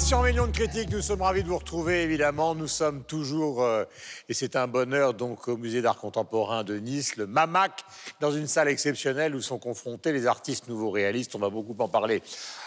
300 millions de critiques, nous sommes ravis de vous retrouver évidemment. Nous sommes toujours, euh, et c'est un bonheur, donc au Musée d'art contemporain de Nice, le MAMAC, dans une salle exceptionnelle où sont confrontés les artistes nouveaux réalistes. On va beaucoup en parler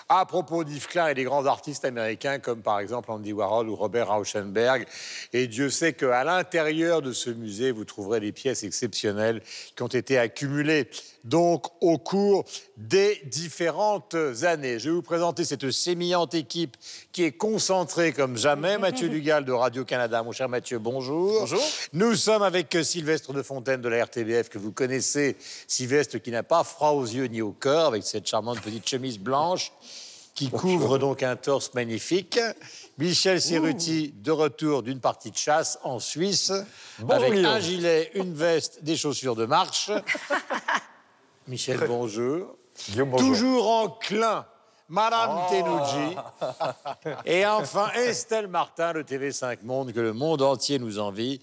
à propos d'Yves Klein et des grands artistes américains comme par exemple Andy Warhol ou Robert Rauschenberg. Et Dieu sait qu'à l'intérieur de ce musée, vous trouverez des pièces exceptionnelles qui ont été accumulées donc au cours des différentes années. Je vais vous présenter cette sémillante équipe qui est concentrée comme jamais. Mathieu Dugal de Radio-Canada. Mon cher Mathieu, bonjour. Bonjour. Nous sommes avec Sylvestre de Fontaine de la RTBF que vous connaissez. Sylvestre qui n'a pas froid aux yeux ni au cœur avec cette charmante petite chemise blanche qui couvre donc un torse magnifique. Michel Cerruti, de retour d'une partie de chasse en Suisse, avec un gilet, une veste, des chaussures de marche. Michel, bonjour. Toujours enclin, Madame Oh. Tenouji. Et enfin, Estelle Martin de TV5 Monde, que le monde entier nous envie.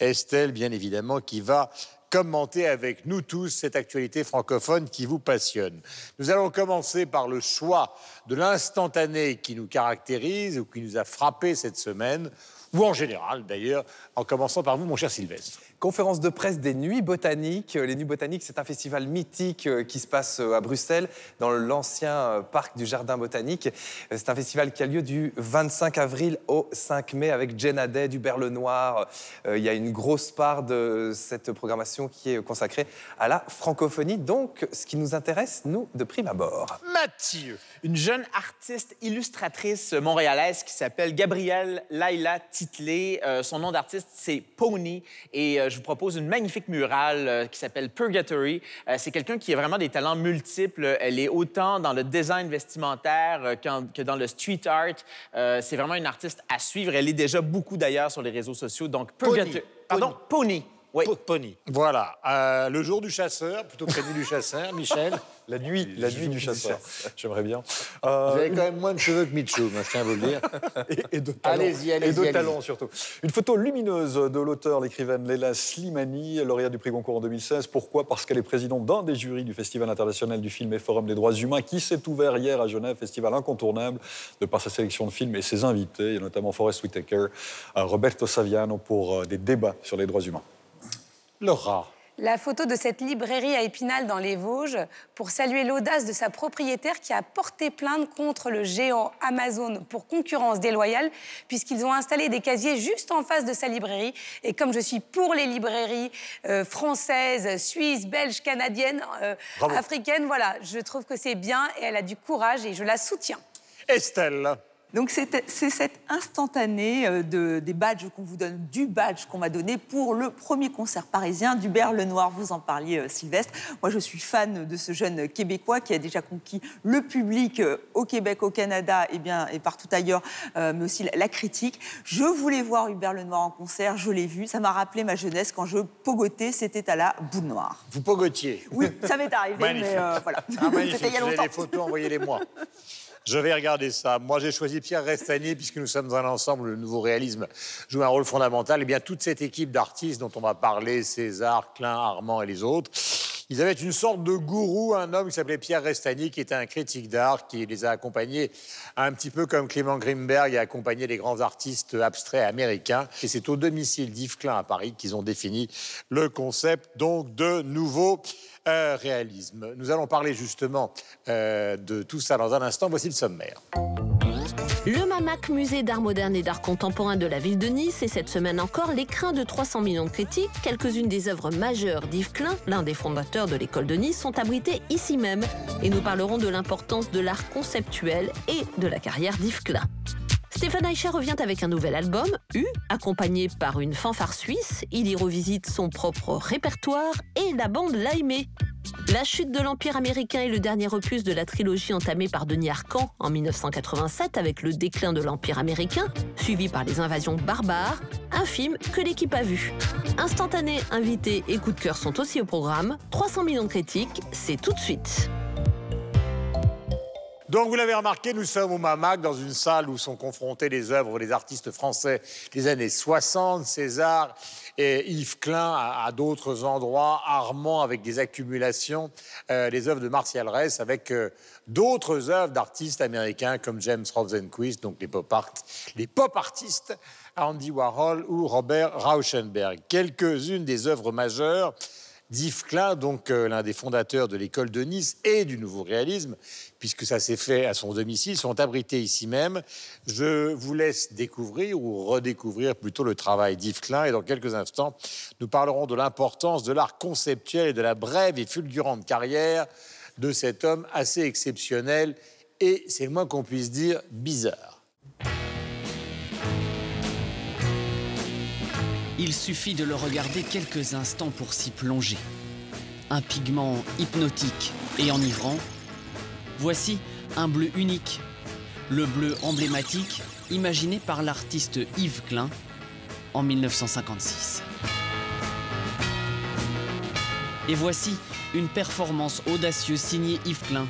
Estelle, bien évidemment, qui va commenter avec nous tous cette actualité francophone qui vous passionne. Nous allons commencer par le choix de l'instantané qui nous caractérise ou qui nous a frappé cette semaine, ou en général d'ailleurs, en commençant par vous, mon cher Sylvestre. Conférence de presse des Nuits Botaniques. Les Nuits Botaniques, c'est un festival mythique euh, qui se passe euh, à Bruxelles, dans l'ancien euh, parc du Jardin Botanique. C'est un festival qui a lieu du 25 avril au 5 mai avec Jen Haddad du Berle Noir. Euh, Il y a une grosse part de cette programmation qui est consacrée à la francophonie. Donc, ce qui nous intéresse, nous, de prime abord. Mathieu. une jeune artiste illustratrice montréalaise qui s'appelle Gabrielle Laila Titley. Euh, son nom d'artiste, c'est Pony. Et euh, je vous propose une magnifique murale euh, qui s'appelle Purgatory. C'est quelqu'un qui a vraiment des talents multiples. Elle est autant dans le design vestimentaire que dans le street art. C'est vraiment une artiste à suivre. Elle est déjà beaucoup d'ailleurs sur les réseaux sociaux. Donc, Purgatory. Pardon, Pony. Oui. Pony. Voilà. Euh, le jour du chasseur, plutôt que la nuit du chasseur, Michel. La nuit, la nuit du chasseur. J'aimerais bien. Vous Euh, avez quand même moins de cheveux que Michou, je tiens à vous le dire. et, et de talent. Allez-y, allez-y, Et de talent surtout. Une photo lumineuse de l'auteur, l'écrivaine Leila Slimani, lauréate du prix Goncourt en 2016. Pourquoi? Parce qu'elle est présidente d'un des jurys du Festival international du film et Forum des droits humains qui s'est ouvert hier à Genève, festival incontournable de par sa sélection de films et ses invités, et notamment Forrest Whitaker, euh, Roberto Saviano pour euh, des débats sur les droits humains. Laura. La photo de cette librairie à Épinal dans les Vosges pour saluer l'audace de sa propriétaire qui a porté plainte contre le géant Amazon pour concurrence déloyale puisqu'ils ont installé des casiers juste en face de sa librairie. Et comme je suis pour les librairies euh, françaises, suisses, belges, canadiennes, euh, africaines, voilà, je trouve que c'est bien et elle a du courage et je la soutiens. Estelle. Donc c'est c'est cet instantané euh, de, des badges qu'on vous donne, du badge qu'on m'a donné pour le premier concert parisien du Berle Noir. Vous en parliez, euh, Sylvestre. Moi, je suis fan de ce jeune Québécois qui a déjà conquis le public euh, au Québec, au Canada et, bien, et partout ailleurs, mais aussi la, critique. Je voulais voir Hubert Lenoir en concert, je l'ai vu. Ça m'a rappelé ma jeunesse quand je pogotais, c'était à la boule noire. Vous pogotiez. Oui, ça m'est arrivé, mais euh, voilà. Ah, c'était il y a Vous avez des photos, envoyez-les-moi. Je vais regarder ça. Moi, j'ai choisi Pierre Restanier, puisque nous sommes dans l'ensemble, le nouveau réalisme joue un rôle fondamental. Eh bien, toute cette équipe d'artistes dont on va parler, César, Klein, Armand et les autres, ils avaient une sorte de gourou, un homme qui s'appelait Pierre Restanier, qui était un critique d'art, qui les a accompagnés un petit peu comme Clément Grimberg a accompagné les grands artistes abstraits américains. Et c'est au domicile d'Yves Klein à Paris qu'ils ont défini le concept donc de nouveau euh, réalisme. Nous allons parler justement euh, de tout ça dans un instant. Voici le sommaire. Le MAMAC, musée d'art moderne et d'art contemporain de la ville de Nice, et cette semaine encore, l'écrin de 300 millions de critiques, quelques-unes des œuvres majeures d'Yves Klein, l'un des fondateurs de l'école de Nice, sont abritées ici même. Et nous parlerons de l'importance de l'art conceptuel et de la carrière d'Yves Klein. Stéphane Aïcha revient avec un nouvel album, U, accompagné par une fanfare suisse. Il y revisite son propre répertoire et la bande l'a aimé. La chute de l'Empire américain est le dernier opus de la trilogie entamée par Denis Arcand en 1987 avec le déclin de l'Empire américain, suivi par les invasions barbares, un film que l'équipe a vu. Instantané, invité et coup de cœur sont aussi au programme. 300 millions de critiques, c'est tout de suite. Donc, vous l'avez remarqué, nous sommes au MAMAC, dans une salle où sont confrontées les œuvres des artistes français des années 60, César et Yves Klein à, d'autres endroits, Armand avec des accumulations, euh, les œuvres de Martial Ress avec euh, d'autres œuvres d'artistes américains comme James Rosenquist, donc les pop, artistes, Andy Warhol ou Robert Rauschenberg. Quelques-unes des œuvres majeures d'Yves Klein, donc euh, l'un des fondateurs de l'école de Nice et du nouveau réalisme, puisque ça s'est fait à son domicile, sont abrités ici même. Je vous laisse découvrir ou redécouvrir plutôt le travail d'Yves Klein et dans quelques instants, nous parlerons de l'importance de l'art conceptuel et de la brève et fulgurante carrière de cet homme assez exceptionnel et, c'est le moins qu'on puisse dire, bizarre. Il suffit de le regarder quelques instants pour s'y plonger. Un pigment hypnotique et enivrant. Voici un bleu unique, le bleu emblématique imaginé par l'artiste Yves Klein en 1956. Et voici une performance audacieuse signée Yves Klein.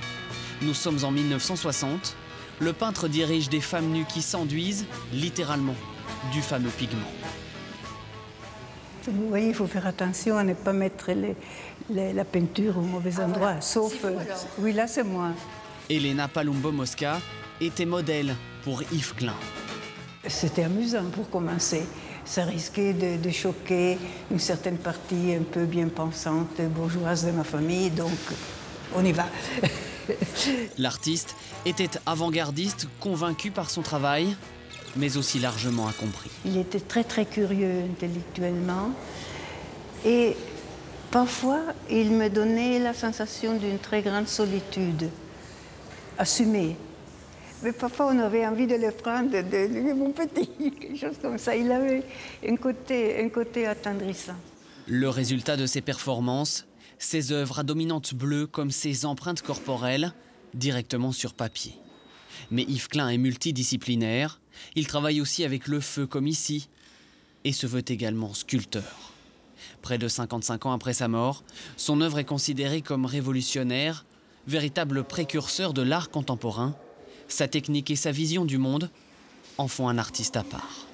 Nous sommes en 1960. Le peintre dirige des femmes nues qui s'enduisent, littéralement, du fameux pigment. Vous voyez, il faut faire attention à ne pas mettre la peinture au mauvais ah, endroit, sauf... Euh, oui, là, c'est moi. Elena Palumbo-Mosca était modèle pour Yves Klein. C'était amusant pour commencer. Ça risquait de, choquer une certaine partie un peu bien pensante, bourgeoise de ma famille, donc on y va. L'artiste était avant-gardiste, convaincu par son travail, mais aussi largement incompris. Il était très très curieux intellectuellement et parfois il me donnait la sensation d'une très grande solitude assumée. Mais parfois on avait envie de le prendre, de, mon petit, quelque chose comme ça. Il avait un côté, un côté attendrissant. Le résultat de ses performances, ses œuvres à dominante bleue comme ses empreintes corporelles, directement sur papier. Mais Yves Klein est multidisciplinaire, il travaille aussi avec le feu comme ici, et se veut également sculpteur. Près de 55 ans après sa mort, son œuvre est considérée comme révolutionnaire, véritable précurseur de l'art contemporain. Sa technique et sa vision du monde en font un artiste à part.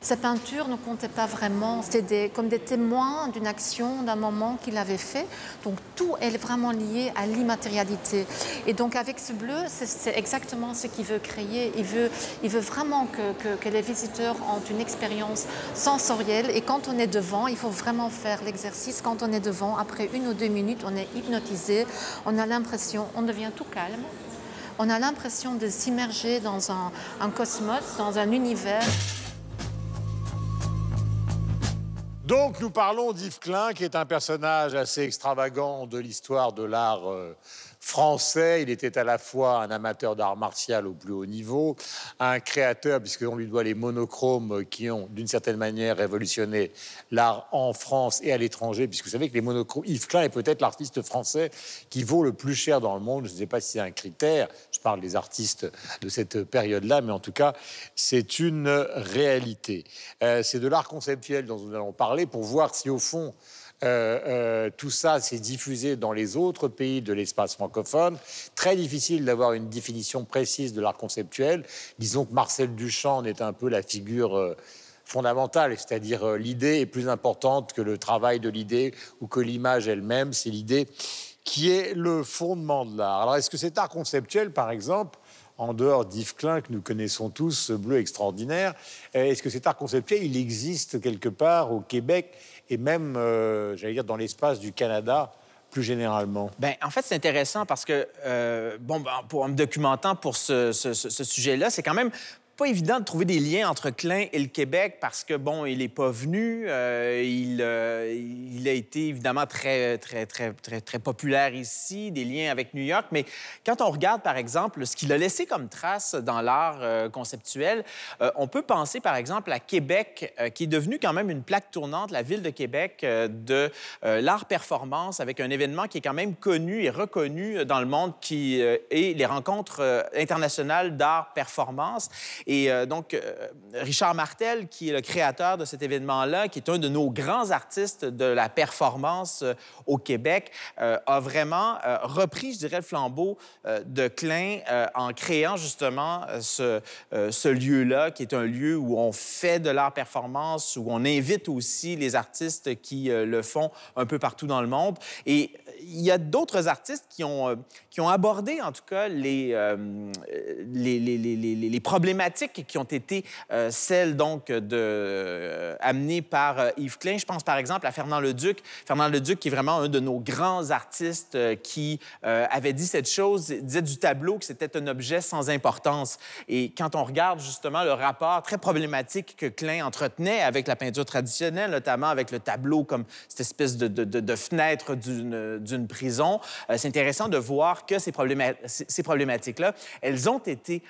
Ces peintures ne comptaient pas vraiment, c'était comme des témoins d'une action, d'un moment qu'il avait fait. Donc tout est vraiment lié à l'immatérialité. Et donc avec ce bleu, c'est exactement ce qu'il veut créer. Il veut, il veut vraiment que, les visiteurs ont une expérience sensorielle. Et quand on est devant, il faut vraiment faire l'exercice. Quand on est devant, après une ou deux minutes, on est hypnotisé. On a l'impression, on devient tout calme. On a l'impression de s'immerger dans un cosmos, dans un univers. Donc nous parlons d'Yves Klein, qui est un personnage assez extravagant de l'histoire de l'art euh, français. Il était à la fois un amateur d'art martial au plus haut niveau, un créateur, puisqu'on lui doit les monochromes qui ont, d'une certaine manière, révolutionné l'art en France et à l'étranger, puisque vous savez que les monochromes... Yves Klein est peut-être l'artiste français qui vaut le plus cher dans le monde. Je ne sais pas si c'est un critère, je parle des artistes de cette période-là, mais en tout cas, c'est une réalité. Euh, c'est de l'art conceptuel dont nous allons parler pour voir si, au fond, euh, euh, tout ça s'est diffusé dans les autres pays de l'espace francophone. Très difficile d'avoir une définition précise de l'art conceptuel. Disons que Marcel Duchamp est un peu la figure euh, fondamentale, c'est-à-dire l'idée est plus importante que le travail de l'idée ou que l'image elle-même, c'est l'idée qui est le fondement de l'art. Alors est-ce que cet art conceptuel, par exemple, en dehors d'Yves Klein, que nous connaissons tous, ce bleu extraordinaire, est-ce que cet art conceptuel, il existe quelque part au Québec et même, euh, j'allais dire, dans l'espace du Canada plus généralement? Ben, en fait, c'est intéressant parce que, euh, bon, ben, pour, en me documentant pour ce sujet-là, c'est quand même pas évident de trouver des liens entre Klein et le Québec parce que, bon, il n'est pas venu. Euh, il, euh, il, a été évidemment très, très, très, très, très populaire ici, des liens avec New York. Mais quand on regarde, par exemple, ce qu'il a laissé comme trace dans l'art euh, conceptuel, on peut penser, par exemple, à Québec, qui est devenu quand même une plaque tournante, la ville de Québec, de l'art performance, avec un événement qui est quand même connu et reconnu dans le monde, qui est les rencontres internationales d'art performance. Et euh, donc, euh, Richard Martel, qui est le créateur de cet événement-là, qui est un de nos grands artistes de la performance euh, au Québec, a vraiment repris, je dirais, le flambeau de Klein en créant justement ce, lieu-là, qui est un lieu où on fait de l'art performance, où on invite aussi les artistes qui le font un peu partout dans le monde. Et il y a d'autres artistes qui ont, qui ont abordé, en tout cas, les, les, les, les, les- qui ont été euh, celles, donc, de, euh, amenées par euh, Yves Klein. Je pense, par exemple, à Fernand Leduc. Fernand Leduc, qui est vraiment un de nos grands artistes qui avait dit cette chose, disait du tableau que c'était un objet sans importance. Et quand on regarde, justement, le rapport très problématique que Klein entretenait avec la peinture traditionnelle, notamment avec le tableau comme cette espèce de, fenêtre d'une prison, c'est intéressant de voir que ces, probléma- ces ces problématiques-là, elles ont été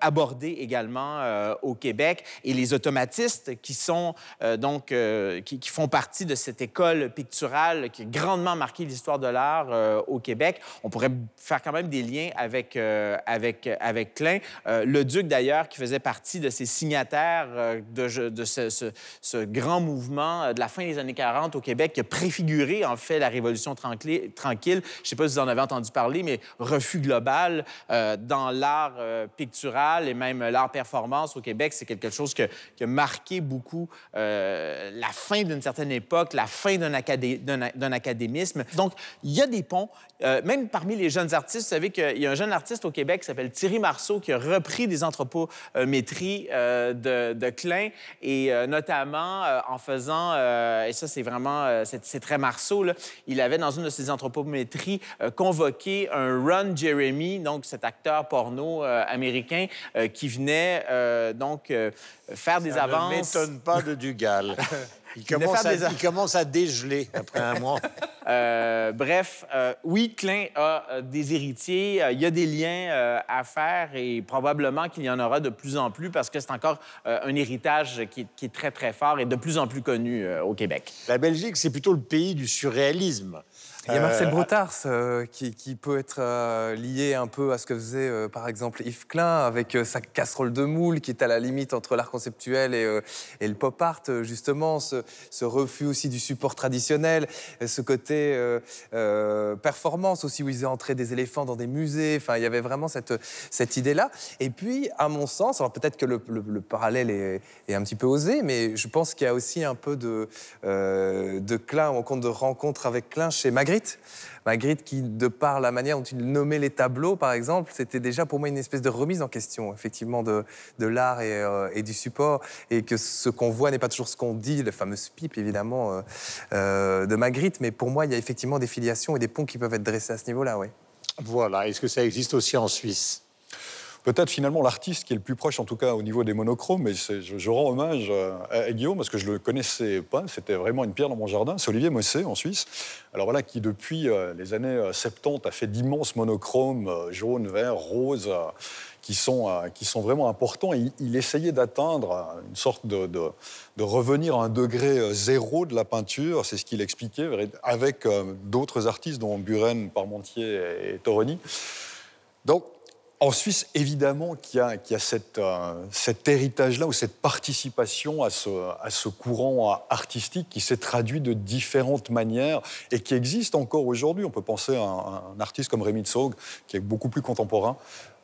abordées également euh, au Québec. Et les automatistes qui sont euh, donc, euh, qui, font partie de cette école picturale qui a grandement marqué l'histoire de l'art au Québec, on pourrait faire quand même des liens avec, avec, avec Klein. Le Duc, d'ailleurs, qui faisait partie de ces signataires de, ce, grand mouvement de la fin des années 40 au Québec, qui a préfiguré, en fait, la Révolution tranquille. Je ne sais pas si vous en avez entendu parler, mais refus global dans l'art pictural et même l'art performance au Québec, c'est quelque chose qui a marqué beaucoup euh, la fin d'une certaine époque, la fin d'un académisme. Donc, il y a des ponts. Euh, même parmi les jeunes artistes, vous savez qu'il y a un jeune artiste au Québec qui s'appelle Thierry Marceau qui a repris des anthropométries euh, de, Klein et notamment en faisant, et ça c'est vraiment, c'est très Marceau, là, il avait dans une de ses anthropométries convoqué un Ron Jeremy, donc cet acteur porno américain qui venait euh, donc euh, faire des Ça avances. ne m'étonne pas de Dugal. Il venait commence, à, des a- il commence à dégeler après un mois. Euh, bref, euh, oui, Klein a des héritiers. Il y a des liens euh, à faire et probablement qu'il y en aura de plus en plus parce que c'est encore un héritage qui est, qui est très, très fort et de plus en plus connu au Québec. La Belgique, c'est plutôt le pays du surréalisme. Il y a Marcel Euh, Brotars euh, qui, qui peut être euh, lié un peu à ce que faisait euh, par exemple Yves Klein avec sa casserole de moule qui est à la limite entre l'art conceptuel et, et le pop art, justement, ce, ce refus aussi du support traditionnel, ce côté performance aussi où ils faisaient entrer des éléphants dans des musées, enfin il y avait vraiment cette, cette idée-là. Et puis, à mon sens, alors peut-être que le, le- le parallèle est, est un petit peu osé, mais je pense qu'il y a aussi un peu de, de Klein, ou en compte de rencontre avec Klein chez Magritte. Magritte qui, de par la manière dont il nommait les tableaux, par exemple, c'était déjà pour moi une espèce de remise en question, effectivement, de, l'art et, euh, et du support, et que ce qu'on voit n'est pas toujours ce qu'on dit, la fameuse pipe, évidemment, euh, euh, de Magritte, mais pour moi, il y a effectivement des filiations et des ponts qui peuvent être dressés à ce niveau-là, oui. Voilà. Est-ce que ça existe aussi en Suisse? Peut-être finalement l'artiste qui est le plus proche, en tout cas au niveau des monochromes, mais je, rends hommage euh, à, Guillaume parce que je ne le connaissais pas, c'était vraiment une pierre dans mon jardin, c'est Olivier Mossé en Suisse. Alors voilà, qui depuis euh, les années euh, 70 a fait d'immenses monochromes, euh, jaune, vert, rose, euh, qui, sont, euh, qui sont vraiment importants. Il, il essayait d'atteindre euh, une sorte de, de, de revenir à un degré euh, zéro de la peinture, c'est ce qu'il expliquait, avec euh, d'autres artistes dont Buren, Parmentier et Toroni. Donc, en Suisse, évidemment qu'il y a, cette, euh, cet héritage-là ou cette participation à ce, courant euh, artistique qui s'est traduit de différentes manières et qui existe encore aujourd'hui. On peut penser à un, artiste comme Rémi Tsog, qui est beaucoup plus contemporain,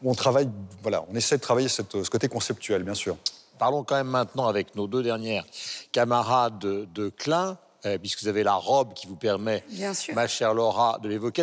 on travaille, voilà, on essaie de travailler ce côté conceptuel, bien sûr. Parlons quand même maintenant avec nos deux dernières camarades de, de Klein, euh, puisque vous avez la robe qui vous permet, Bien sûr. ma chère Laura, de l'évoquer.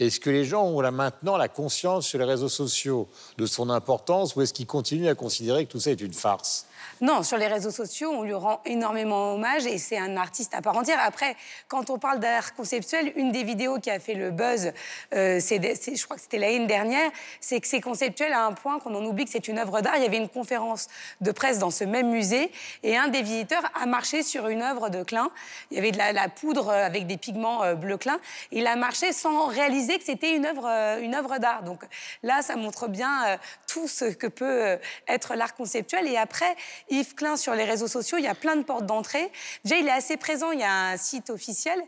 Est-ce que les gens ont là maintenant la conscience sur les réseaux sociaux de son importance ou est-ce qu'ils continuent à considérer que tout ça est une farce? Non, sur les réseaux sociaux, on lui rend énormément hommage et c'est un artiste à part entière. Après, quand on parle d'art conceptuel, une des vidéos qui a fait le buzz, euh, je crois que c'était l'année dernière, c'est que c'est conceptuel à un point qu'on en oublie que c'est une œuvre d'art. Il y avait une conférence de presse dans ce même musée et un des visiteurs a marché sur une œuvre de Klein. Il y avait de la, la poudre avec des pigments euh, bleu Klein. Il a marché sans réaliser que c'était une œuvre, euh, une œuvre d'art. Donc là, ça montre bien tout ce que peut être l'art conceptuel. Et après, Yves Klein sur les réseaux sociaux, il y a plein de portes d'entrée. Déjà, il est assez présent, il y a un site officiel,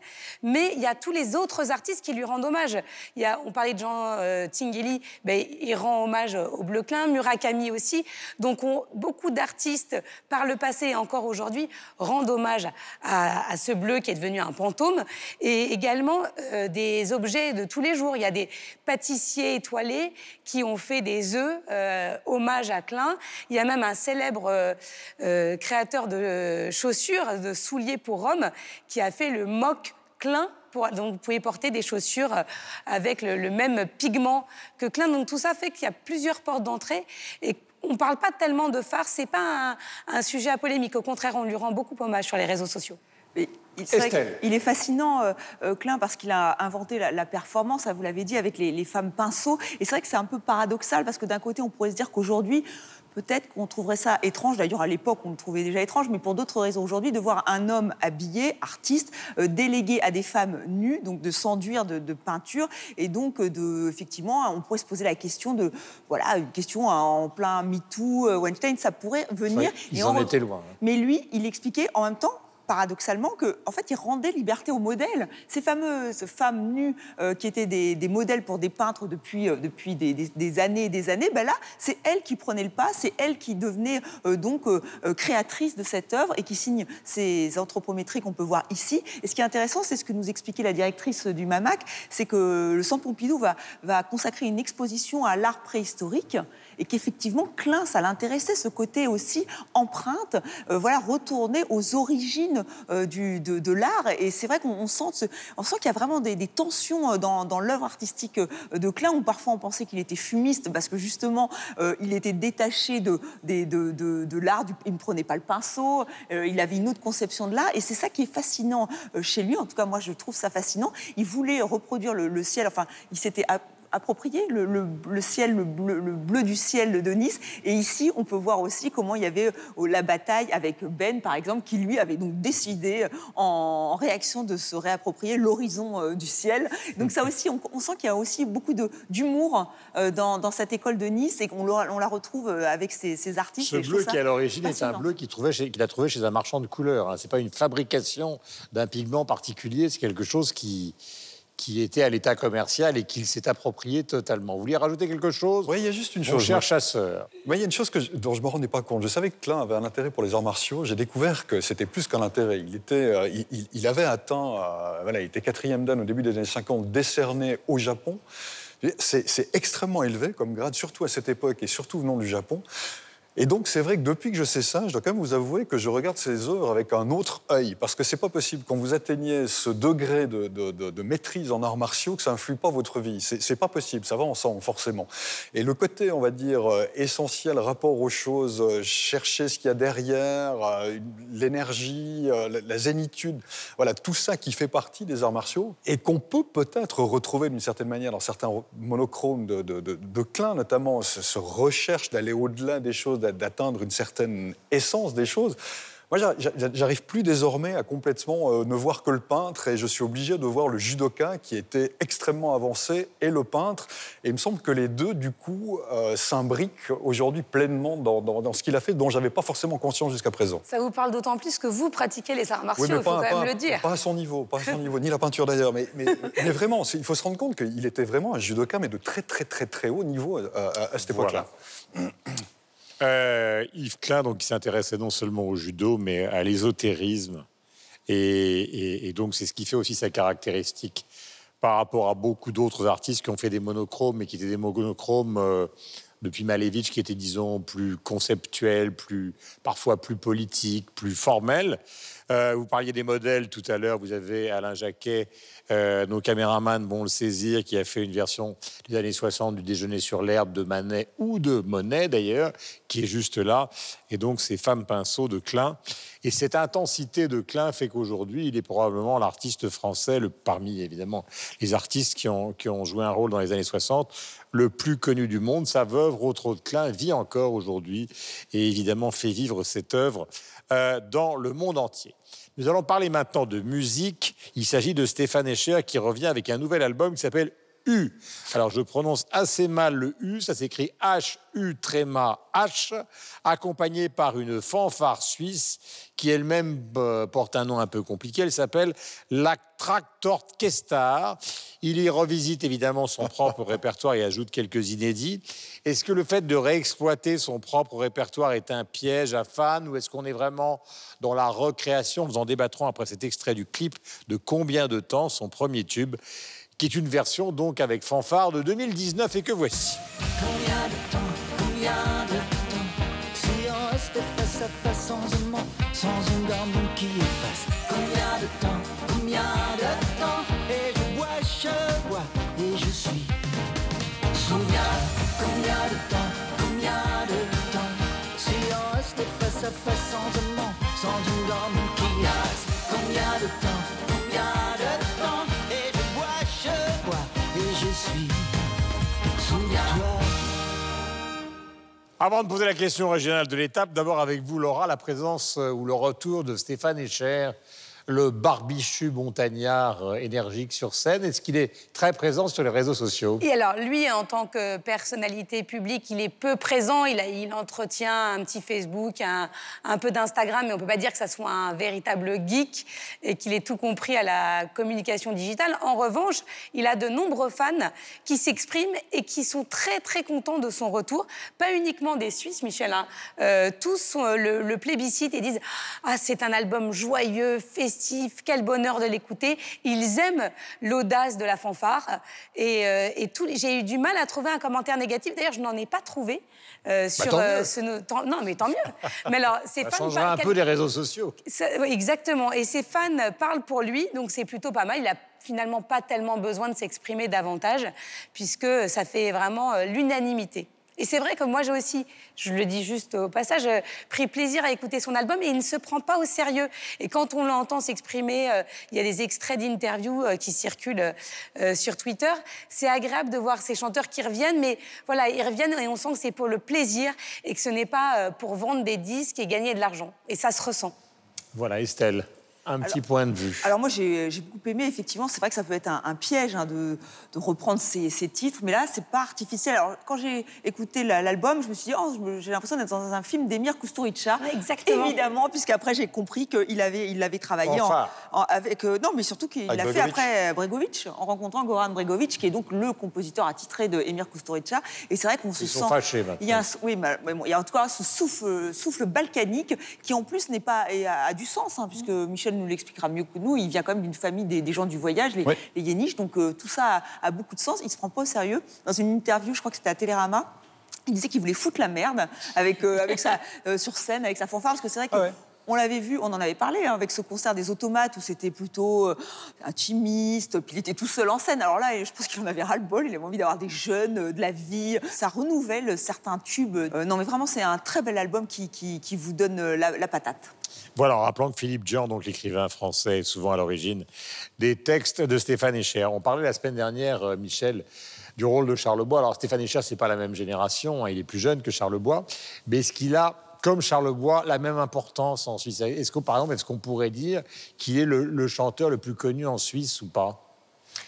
mais il y a tous les autres artistes qui lui rendent hommage. Il y a, on parlait de Jean euh, Tinguely, ben, il rend hommage au Bleu Klein, Murakami aussi. Donc on- beaucoup d'artistes, par le passé et encore aujourd'hui, rendent hommage à, à ce bleu qui est devenu un fantôme. Et également euh, des objets de tous les jours. Il y a des pâtissiers étoilés qui ont fait des œufs euh, hommage à Klein. Il y a même un célèbre euh, euh, créateur de chaussures, de souliers pour hommes, qui a fait le mock Klein. Pour, donc vous pouvez porter des chaussures euh, avec le, le même pigment que Klein. Donc tout ça fait qu'il y a plusieurs portes d'entrée et on ne parle pas tellement de farce, c'est pas un, un sujet à polémique. Au contraire, on lui rend beaucoup hommage sur les réseaux sociaux. Mais il, c'est vrai Estelle. qu'il est fascinant, euh, euh, Klein, parce qu'il a inventé la, la performance, ça, vous l'avez dit, avec les, les femmes pinceaux. Et c'est vrai que c'est un peu paradoxal, parce que d'un côté, on pourrait se dire qu'aujourd'hui, peut-être qu'on trouverait ça étrange. D'ailleurs, à l'époque, on le trouvait déjà étrange, mais pour d'autres raisons aujourd'hui, de voir un homme habillé, artiste, euh, délégué à des femmes nues, donc de s'enduire de, de peinture. Et donc, euh, de, effectivement, on pourrait se poser la question de, voilà, une question en plein MeToo, euh, Weinstein, ça pourrait venir. Ils Et en en- étaient loin. hein. mais lui, il expliquait en même temps paradoxalement que en fait il rendait liberté aux modèles. Ces fameuses femmes nues euh, qui étaient des, modèles pour des peintres depuis, euh, depuis des, années et des années ben là c'est elle qui prenait le pas c'est elle qui devenait euh, donc euh, créatrice de cette œuvre et qui signe ces anthropométries qu'on peut voir ici. Et ce qui est intéressant c'est ce que nous expliquait la directrice du MAMAC c'est que le Centre Pompidou va, va consacrer une exposition à l'art préhistorique et qu'effectivement Klein ça l'intéressait ce côté aussi empreinte euh, voilà retourner aux origines euh, du, de, l'art. Et c'est vrai qu'on on sent qu'il y a vraiment des, tensions euh, dans, l'œuvre artistique euh, de Klein où parfois on pensait qu'il était fumiste parce que justement il était détaché de, de, l'art il ne prenait pas le pinceau il avait une autre conception de l'art. Et c'est ça qui est fascinant chez lui. En tout cas moi je trouve ça fascinant. Il voulait reproduire le, ciel. Enfin il s'était approprié le, le- le ciel, le bleu, le bleu du ciel de Nice. Et ici, on peut voir aussi comment il y avait euh, la bataille avec Ben, par exemple, qui lui avait donc décidé, euh, en, réaction, de se réapproprier l'horizon euh, du ciel. Donc ça aussi, on, on sent qu'il y a aussi beaucoup d'humour dans, dans cette école de Nice et qu'on la- on la retrouve avec ces, ces artistes. Ce Et bleu qui, à l'origine, est un bleu qu'il a trouvé chez un marchand de couleurs. hein. Ce n'est pas une fabrication d'un pigment particulier, c'est quelque chose qui, qui était à l'état commercial et qu'il s'est approprié totalement. Vous vouliez rajouter quelque chose? Oui, il y a juste une Mon chose. cher moi. chasseur. Moi, il y a une chose que je- dont je me rendais pas compte. Je savais que Klein avait un intérêt pour les arts martiaux. J'ai découvert que c'était plus qu'un intérêt. Il, était, euh, il, il- avait atteint, euh, voilà, il était quatrième dan au début des années 50, décerné au Japon. C'est extrêmement élevé comme grade, surtout à cette époque et surtout venant du Japon. Et donc, c'est vrai que depuis que je sais ça, je dois quand même vous avouer que je regarde ces œuvres avec un autre œil. Parce que c'est pas possible, quand vous atteignez ce degré de, maîtrise en arts martiaux, que ça influe pas votre vie. C'est pas possible, ça va ensemble, forcément. Et le côté, on va dire, euh, essentiel, rapport aux choses, euh, chercher ce qu'il y a derrière, euh, l'énergie, la, zénitude, voilà, tout ça qui fait partie des arts martiaux et qu'on peut peut-être retrouver d'une certaine manière dans certains monochromes de, de, Klein, notamment, ce, ce recherche d'aller au-delà des choses, d'atteindre une certaine essence des choses. Moi, j'a- j'a- j'arrive plus désormais à complètement euh, ne voir que le peintre et je suis obligé de voir le judoka qui était extrêmement avancé et le peintre. Et il me semble que les deux, du coup, euh, s'imbriquent aujourd'hui pleinement dans, dans- dans ce qu'il a fait, dont j'avais pas forcément conscience jusqu'à présent. Ça vous parle d'autant plus que vous pratiquez les arts martiaux, Oui, il mais faut pas, quand pas- même le dire. pas à son niveau, pas à son niveau, ni la peinture d'ailleurs. Mais, mais, mais vraiment, il faut se rendre compte qu'il était vraiment un judoka, mais de très très très très haut niveau à, à- à cette époque-là. Euh, Yves Klein, donc, qui s'intéressait non seulement au judo, mais à l'ésotérisme. Et, donc, c'est ce qui fait aussi sa caractéristique par rapport à beaucoup d'autres artistes qui ont fait des monochromes, mais qui étaient des monochromes euh, depuis Malevich, qui étaient, disons, plus conceptuels, plus, parfois plus politiques, plus formels. Euh, vous parliez des modèles tout à l'heure. Vous avez Alain Jacquet, euh, nos caméramans vont le saisir, qui a fait une version des années 60 du Déjeuner sur l'herbe de Manet ou de Monet d'ailleurs, qui est juste là. Et donc ces femmes pinceaux de Klein. Et cette intensité de Klein fait qu'aujourd'hui, il est probablement l'artiste français, parmi évidemment les artistes qui ont, qui ont joué un rôle dans les années 60, le plus connu du monde. Sa veuve, Rotro de Klein, vit encore aujourd'hui et évidemment fait vivre cette œuvre euh, dans le monde entier. Nous allons parler maintenant de musique. Il s'agit de Stéphane Escher qui revient avec un nouvel album qui s'appelle U. Alors je prononce assez mal le U, ça s'écrit H-U tréma H, accompagné par une fanfare suisse qui elle-même euh, porte un nom un peu compliqué. Elle s'appelle la Traktorkestar. Il y revisite évidemment son propre répertoire et ajoute quelques inédits. Est-ce que le fait de réexploiter son propre répertoire est un piège à fans ou est-ce qu'on est vraiment dans la recréation? Nous en débattrons après cet extrait du clip de Combien de temps, son premier tube qui est une version donc avec fanfare de 2019 et que voici. Combien de temps, combien de temps Si on restait face à face sans un mot, sans une garde qui efface Combien de temps, combien de temps Et je bois, je bois et je suis combien de temps, combien de temps Si on restait face à face sans un mot, sans une garde qui Avant de poser la question régionale de l'étape, d'abord avec vous, Laura, la présence euh, ou le retour de Stéphane Echer, le barbichu montagnard énergique sur scène. Est-ce qu'il est très présent sur les réseaux sociaux Et alors, lui, en tant que personnalité publique, il est peu présent. Il, a- entretient un petit Facebook, un, peu d'Instagram, mais on ne peut pas dire que ça soit un véritable geek et qu'il ait tout compris à la communication digitale. En revanche, il a de nombreux fans qui s'expriment et qui sont très, très contents de son retour. Pas uniquement des Suisses, Michel. hein. Euh, tous euh, le, le plébiscite et disent Ah, c'est un album joyeux, festif, quel bonheur de l'écouter. Ils aiment l'audace de la fanfare. Et, euh, et j'ai eu du mal à trouver un commentaire négatif. D'ailleurs, je n'en ai pas trouvé. euh, sur tant mieux. ce tant- non mais tant mieux mais alors ces Ça fans changera parlent un peu les réseaux sociaux. ça- oui, exactement. Et ses fans parlent pour lui, donc c'est plutôt pas mal. Il a finalement pas tellement besoin de s'exprimer davantage, puisque ça fait vraiment euh, l'unanimité. Et c'est vrai que moi, j'ai aussi, je le dis juste au passage, euh, pris plaisir à écouter son album et il ne se prend pas au sérieux. Et quand on l'entend s'exprimer, euh, il y a des extraits d'interviews euh, qui circulent sur Twitter. C'est agréable de voir ces chanteurs qui reviennent, mais voilà, ils reviennent et on sent que c'est pour le plaisir et que ce n'est pas pour vendre des disques et gagner de l'argent. Et ça se ressent. Voilà, Estelle, un petit point de vue. Alors moi j'ai beaucoup aimé, effectivement, c'est vrai que ça peut être un, un piège hein, de, de reprendre ces, ces titres, mais là c'est pas artificiel. Alors quand j'ai écouté la- l'album, je me suis dit, oh, j'ai l'impression d'être dans un film d'Emir Kusturica. exactement. Évidemment, puisqu'après j'ai compris qu'il avait, il avait travaillé en, Enfin. en- avec... euh, non, mais surtout qu'il l'a fait après Bregovic, en rencontrant Goran Bregovic, qui est donc le compositeur attitré de Emir Kusturica. Et c'est vrai qu'on se Ils sent... sont fâchés maintenant. Il y a un, oui, mais, mais bon, il y a en tout cas ce souffle, souffle balkanique qui en plus n'est pas et a, a du sens, hein, puisque Michel nous l'expliquera mieux que nous. Il vient quand même d'une famille des, des gens du voyage, les, Oui. les Yéniches, donc euh, tout ça a, a beaucoup de sens. Il se prend pas au sérieux. Dans une interview, je crois que c'était à Télérama. Il disait qu'il voulait foutre la merde avec, euh, avec sa, euh, sur scène, avec sa fanfare, parce que c'est vrai que Ah ouais. on l'avait vu, on en avait parlé hein, avec ce concert des automates où c'était plutôt euh, intimiste, puis il était tout seul en scène. Alors là, je pense qu'il en avait ras-le-bol, il avait envie d'avoir des jeunes, euh, de la vie. Ça renouvelle certains tubes. Euh, non, mais vraiment, c'est un très bel album qui, qui, qui vous donne la, la patate. Voilà, en rappelant que Philippe Jean, donc l'écrivain français, est souvent à l'origine des textes de Stéphane Echer. On parlait la semaine dernière, euh, Michel, du rôle de Charlebois. Alors Stéphane Echer, c'est pas la même génération, hein, il est plus jeune que Charlebois, mais est-ce qu'il a, comme Charlebois, la même importance en Suisse? Est-ce est-ce qu'on pourrait dire qu'il est le, le chanteur le plus connu en Suisse ou pas?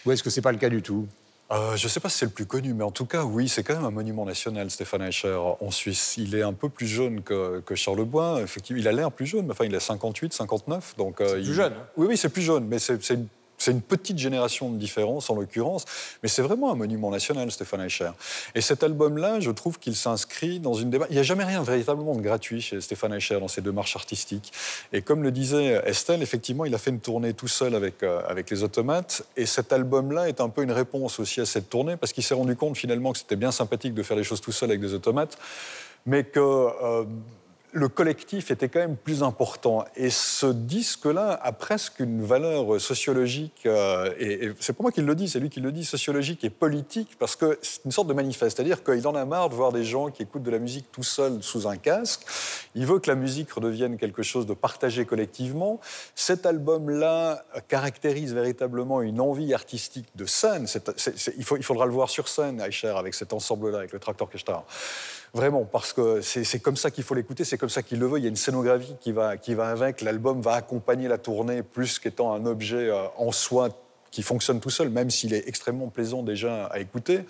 Ou est-ce que c'est pas le cas du tout? Euh, je ne sais pas si c'est le plus connu, mais en tout cas, oui, c'est quand même un monument national, Stéphane Eicher, en Suisse. Il est un peu plus jeune que, que Charles Bois. Effectivement, il a l'air plus jeune, mais enfin, il a 58, 59. Donc, euh, plus jeune, hein. Oui, oui, c'est plus jeune, mais c'est une, c'est une petite génération de différence, en l'occurrence. Mais c'est vraiment un monument national, Stéphane Eicher. Et cet album-là, je trouve qu'il s'inscrit dans une démarche. Il n'y a jamais rien véritablement de gratuit chez Stéphane Eicher dans ses démarches artistiques. Et comme le disait Estelle, effectivement, il a fait une tournée tout seul avec, euh, avec les automates. Et cet album-là est un peu une réponse aussi à cette tournée, parce qu'il s'est rendu compte finalement que c'était bien sympathique de faire les choses tout seul avec des automates, mais que. euh, le collectif était quand même plus important. Et ce disque-là a presque une valeur sociologique, euh, et, et c'est pas moi qui le dis, c'est lui qui le dit, sociologique et politique, parce que c'est une sorte de manifeste. C'est-à-dire qu'il en a marre de voir des gens qui écoutent de la musique tout seuls sous un casque. Il veut que la musique redevienne quelque chose de partagé collectivement. Cet album-là caractérise véritablement une envie artistique de scène. Il, faudra le voir sur scène, Aïcher, avec cet ensemble-là, avec le Tractor Kestar. Vraiment, parce que c'est comme ça qu'il faut l'écouter, comme ça qu'il le veut. Il y a une scénographie qui va, qui va avec. L'album va accompagner la tournée plus qu'étant un objet euh, en soi qui fonctionne tout seul, même s'il est extrêmement plaisant déjà à écouter.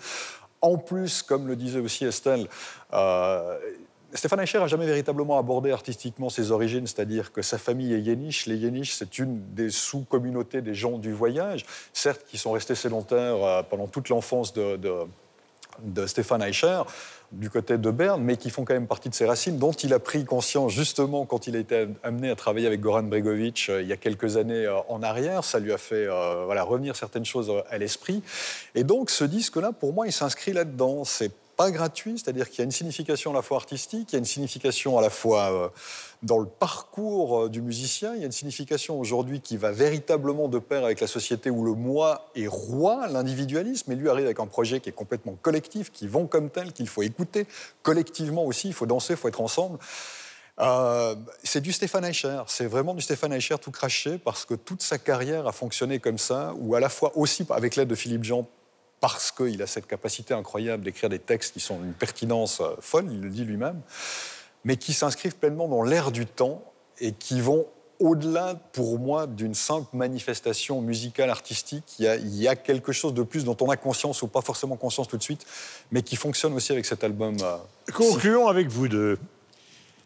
En plus, comme le disait aussi Estelle, euh, Stéphane Eicher n'a jamais véritablement abordé artistiquement ses origines, c'est-à-dire que sa famille est yéniche. Les yéniches, c'est une des sous-communautés des gens du voyage, certes qui sont restés sédentaires euh, pendant toute l'enfance de, de, de Stéphane Eicher du côté de Berne, mais qui font quand même partie de ses racines, dont il a pris conscience justement quand il a été amené à travailler avec Goran Bregovic euh, il y a quelques années euh, en arrière. Ça lui a fait euh, voilà, revenir certaines choses à l'esprit. Et donc ce disque-là, pour moi, il s'inscrit là-dedans. Pas gratuit, c'est-à-dire qu'il y a une signification à la fois artistique, il y a une signification à la fois euh, dans le parcours euh, du musicien, il y a une signification aujourd'hui qui va véritablement de pair avec la société où le moi est roi, l'individualisme, et lui arrive avec un projet qui est complètement collectif, qui vont comme tel, qu'il faut écouter collectivement aussi, il faut danser, il faut être ensemble. Euh, c'est du Stéphane Eicher, c'est vraiment du Stéphane Eicher tout craché parce que toute sa carrière a fonctionné comme ça, ou à la fois aussi avec l'aide de Philippe Jean, parce qu'il a cette capacité incroyable d'écrire des textes qui sont d'une pertinence euh, folle, il le dit lui-même, mais qui s'inscrivent pleinement dans l'air du temps et qui vont au-delà, pour moi, d'une simple manifestation musicale, artistique. Il y, a, il y, a, quelque chose de plus dont on a conscience ou pas forcément conscience tout de suite, mais qui fonctionne aussi avec cet album. Euh, Concluons avec vous deux.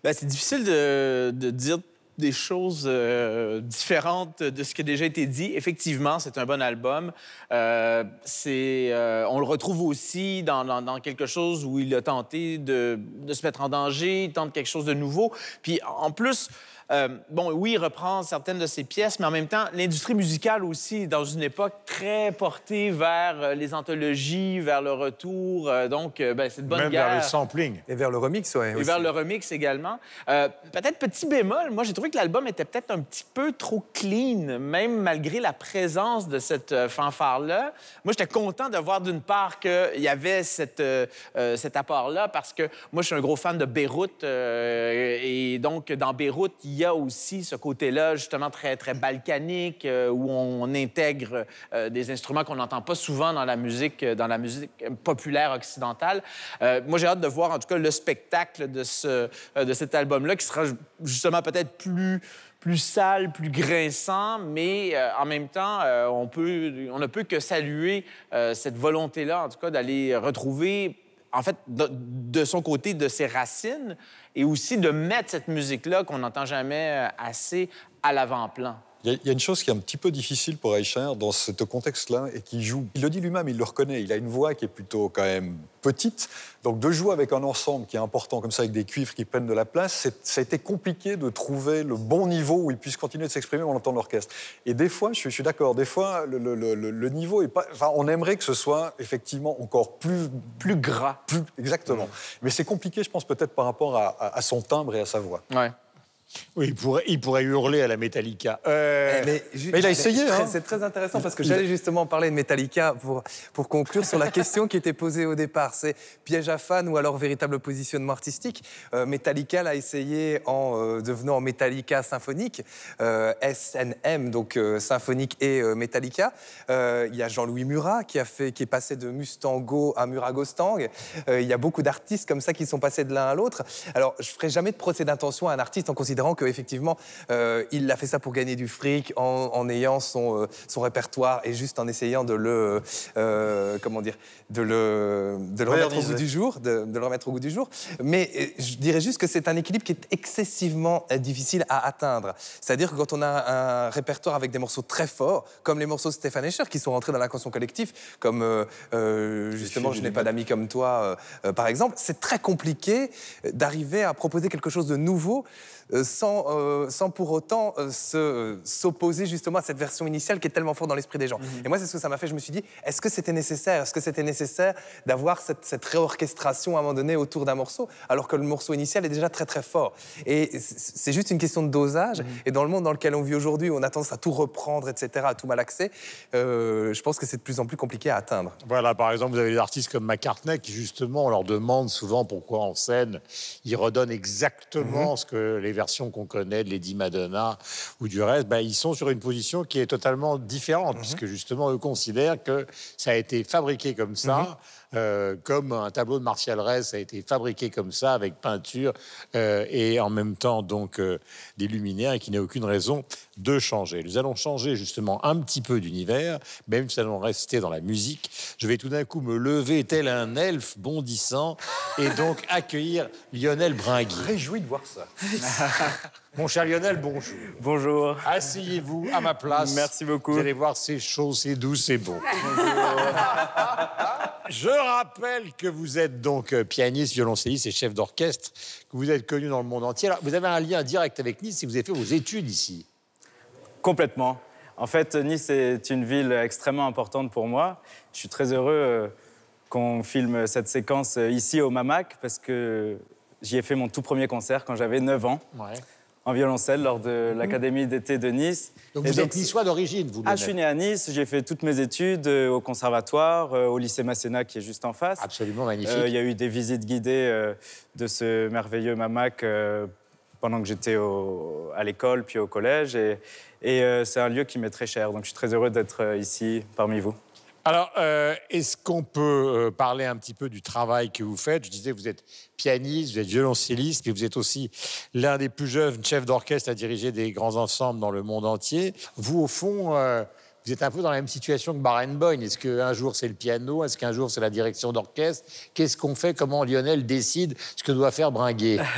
Ben, c'est difficile de, de, dire des choses euh, différentes de ce qui a déjà été dit. Effectivement, c'est un bon album. Euh, c'est, euh, on le retrouve aussi dans, quelque chose où il a tenté de, de, se mettre en danger, il tente quelque chose de nouveau. Puis en plus, euh, bon, oui, il reprend certaines de ses pièces, mais en même temps, l'industrie musicale aussi, dans une époque très portée vers euh, les anthologies, vers le retour. Euh, donc, ben, c'est de bonne Même guerre. vers le sampling. Et vers le remix, oui. Et vers le remix également. Euh, peut-être petit bémol, moi, j'ai trouvé que l'album était peut-être un petit peu trop clean, même malgré la présence de cette fanfare-là. Moi, j'étais content de voir d'une part qu'il y avait cette, euh, cet apport-là, parce que moi, je suis un gros fan de Beyrouth. et donc, dans Beyrouth, il y a aussi ce côté-là, justement, très, très balkanique, euh, où on intègre euh, des instruments qu'on n'entend pas souvent dans la musique, dans la musique populaire occidentale. Euh, moi, j'ai hâte de voir, en tout cas, le spectacle de, ce, de cet album-là, qui sera justement peut-être plus plus sale, plus grinçant, mais euh, en même temps, euh, on, peut, on ne peut que saluer euh, cette volonté-là, en tout cas, d'aller retrouver, en fait, de, son côté, de ses racines, et aussi de mettre cette musique-là qu'on n'entend jamais assez à l'avant-plan. Il y, a une chose qui est un petit peu difficile pour Eicher dans ce contexte-là et qui joue. Il le dit lui-même, il le reconnaît. Il a une voix qui est plutôt quand même petite. Donc de jouer avec un ensemble qui est important comme ça, avec des cuivres qui prennent de la place, ça a été compliqué de trouver le bon niveau où il puisse continuer de s'exprimer en entendant l'orchestre. Et des fois, je suis, d'accord, des fois, le, le, le, le, niveau est pas. Enfin, on aimerait que ce soit effectivement encore plus. Plus gras. Plus, exactement. Mmh. Mais c'est compliqué, je pense, peut-être par rapport à, à, à, son timbre et à sa voix. Ouais. Oui, il pourrait, il pourrait, hurler à la Metallica. Euh... Mais, mais, il a essayé. Hein. C'est très intéressant parce que j'allais justement parler de Metallica pour, pour conclure sur la question qui était posée au départ. C'est piège à fan ou alors véritable positionnement artistique euh, Metallica l'a essayé en euh, devenant Metallica symphonique, SNM, donc symphonique et Metallica. Il y a Jean-Louis Murat qui, a fait, qui est passé de Mustango à Muragostang. Il y a beaucoup d'artistes comme ça qui sont passés de l'un à l'autre. Alors, je ne ferai jamais de procès d'intention à un artiste en considérant qu'effectivement, euh, il a fait ça pour gagner du fric en, en ayant son, euh, son, répertoire et juste en essayant de le, euh, comment dire, de le, de le remettre au goût du jour, de, de, le remettre au goût du jour. Mais je dirais juste que c'est un équilibre qui est excessivement difficile à atteindre. C'est-à-dire que quand on a un répertoire avec des morceaux très forts, comme les morceaux de Stéphane Escher, qui sont rentrés dans l'inconscient collectif, comme justement Je n'ai pas d'amis comme toi, par exemple, c'est très compliqué d'arriver à proposer quelque chose de nouveau sans, euh, sans pour autant euh, s'opposer justement à cette version initiale qui est tellement forte dans l'esprit des gens. Mm -hmm. Et moi, c'est ce que ça m'a fait. Je me suis dit, est-ce que c'était nécessaire? Est-ce que c'était nécessaire d'avoir cette, cette, réorchestration à un moment donné autour d'un morceau, alors que le morceau initial est déjà très très fort? Et c'est juste une question de dosage. Mm -hmm. Et dans le monde dans lequel on vit aujourd'hui, on a tendance à tout reprendre, etc., à tout malaxer, euh, je pense que c'est de plus en plus compliqué à atteindre. Voilà, par exemple, vous avez des artistes comme McCartney qui, justement, on leur demande souvent pourquoi en scène, ils redonnent exactement mm -hmm. ce que les versions qu'on connaît de Lady Madonna ou du reste, bah, ils sont sur une position qui est totalement différente, puisque justement, eux considèrent que ça a été fabriqué comme ça. Euh, comme un tableau de Martial Reyes a été fabriqué comme ça, avec peinture euh, et en même temps donc euh, des luminaires, et qu'il n'y a aucune raison de changer. Nous allons changer justement un petit peu d'univers, même si nous allons rester dans la musique. Je vais tout d'un coup me lever tel un elfe bondissant et donc accueillir Lionel Bringui. Réjoui de voir ça. Mon cher Lionel, bonjour. Bonjour. Asseyez-vous à ma place. Merci beaucoup. Vous allez voir, c'est chaud, c'est doux, c'est bon. Je rappelle que vous êtes donc euh, pianiste, violoncelliste et chef d'orchestre, que vous êtes connu dans le monde entier. Alors, vous avez un lien direct avec Nice si vous avez fait vos études ici. Complètement. En fait, Nice est une ville extrêmement importante pour moi. Je suis très heureux euh, qu'on filme cette séquence euh, ici au Mamac parce que j'y ai fait mon tout premier concert quand j'avais 9 ans en violoncelle lors de l'Académie d'été de Nice. Donc Et vous êtes niçois d'origine, vous, Ah, je suis né à Nice, j'ai fait toutes mes études euh, au conservatoire, euh, au lycée Masséna qui est juste en face. Absolument magnifique. Euh, Il y a eu des visites guidées de ce merveilleux Mamac pendant que j'étais à l'école puis au collège. Et, et, c'est un lieu qui m'est très cher. Donc je suis très heureux d'être ici parmi vous. Alors, euh, est-ce qu'on peut euh, parler un petit peu du travail que vous faites? Je disais, vous êtes pianiste, vous êtes violoncelliste, mais vous êtes aussi l'un des plus jeunes chefs d'orchestre à diriger des grands ensembles dans le monde entier. Vous, au fond, euh, vous êtes un peu dans la même situation que Barenboim. Est-ce qu'un jour c'est le piano? Est-ce qu'un jour c'est la direction d'orchestre? Qu'est-ce qu'on fait? Comment Lionel décide ce que doit faire Bringuet?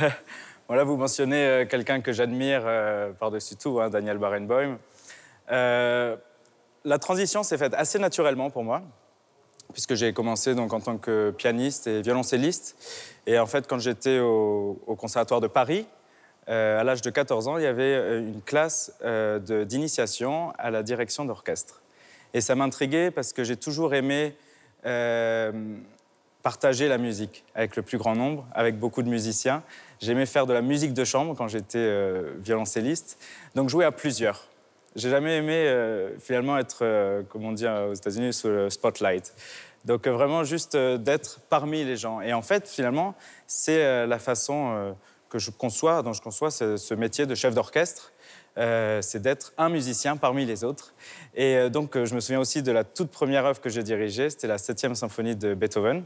Voilà, vous mentionnez quelqu'un que j'admire par-dessus tout, hein, Daniel Barenboim. La transition s'est faite assez naturellement pour moi, puisque j'ai commencé donc en tant que pianiste et violoncelliste. Et en fait, quand j'étais au, Conservatoire de Paris, euh, à l'âge de 14 ans, il y avait euh, une classe euh, d'initiation à la direction d'orchestre. Et ça m'intriguait parce que j'ai toujours aimé partager la musique avec le plus grand nombre, avec beaucoup de musiciens. J'aimais faire de la musique de chambre quand j'étais violoncelliste, donc jouer à plusieurs. J'ai jamais aimé euh, finalement être, euh, comme on dit aux États-Unis, sous le spotlight. Donc euh, vraiment juste d'être parmi les gens. Et en fait, finalement, c'est la façon que je conçois, dont je conçois ce, métier de chef d'orchestre. C'est d'être un musicien parmi les autres. Et donc, je me souviens aussi de la toute première œuvre que j'ai dirigée, c'était la septième symphonie de Beethoven.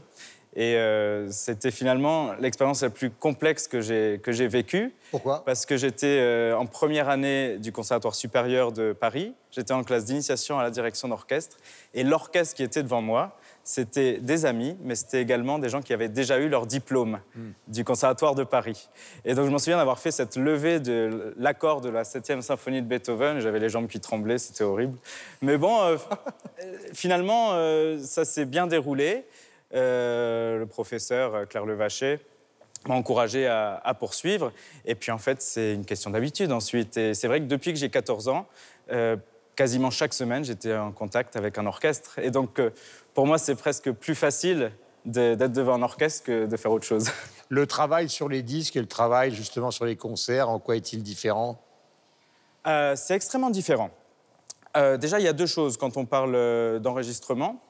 Et euh, c'était finalement l'expérience la plus complexe que j'ai que j'ai vécue. Pourquoi? Parce que j'étais euh, en première année du Conservatoire supérieur de Paris. J'étais en classe d'initiation à la direction d'orchestre. Et l'orchestre qui était devant moi, c'était des amis, mais c'était également des gens qui avaient déjà eu leur diplôme du Conservatoire de Paris. Et donc je m'en souviens d'avoir fait cette levée de l'accord de la 7e symphonie de Beethoven. J'avais les jambes qui tremblaient, c'était horrible. Mais bon, euh, euh, finalement, euh, ça s'est bien déroulé. Euh, le professeur euh, Claire Levaché m'a encouragé à, à poursuivre. Et puis en fait, c'est une question d'habitude ensuite. Et c'est vrai que depuis que j'ai 14 ans, euh, quasiment chaque semaine, j'étais en contact avec un orchestre. Et donc, euh, pour moi, c'est presque plus facile de- d'être devant un orchestre que de faire autre chose. Le travail sur les disques et le travail justement sur les concerts, en quoi est-il différent? Euh, c'est extrêmement différent. Déjà, il y a deux choses quand on parle d'enregistrement.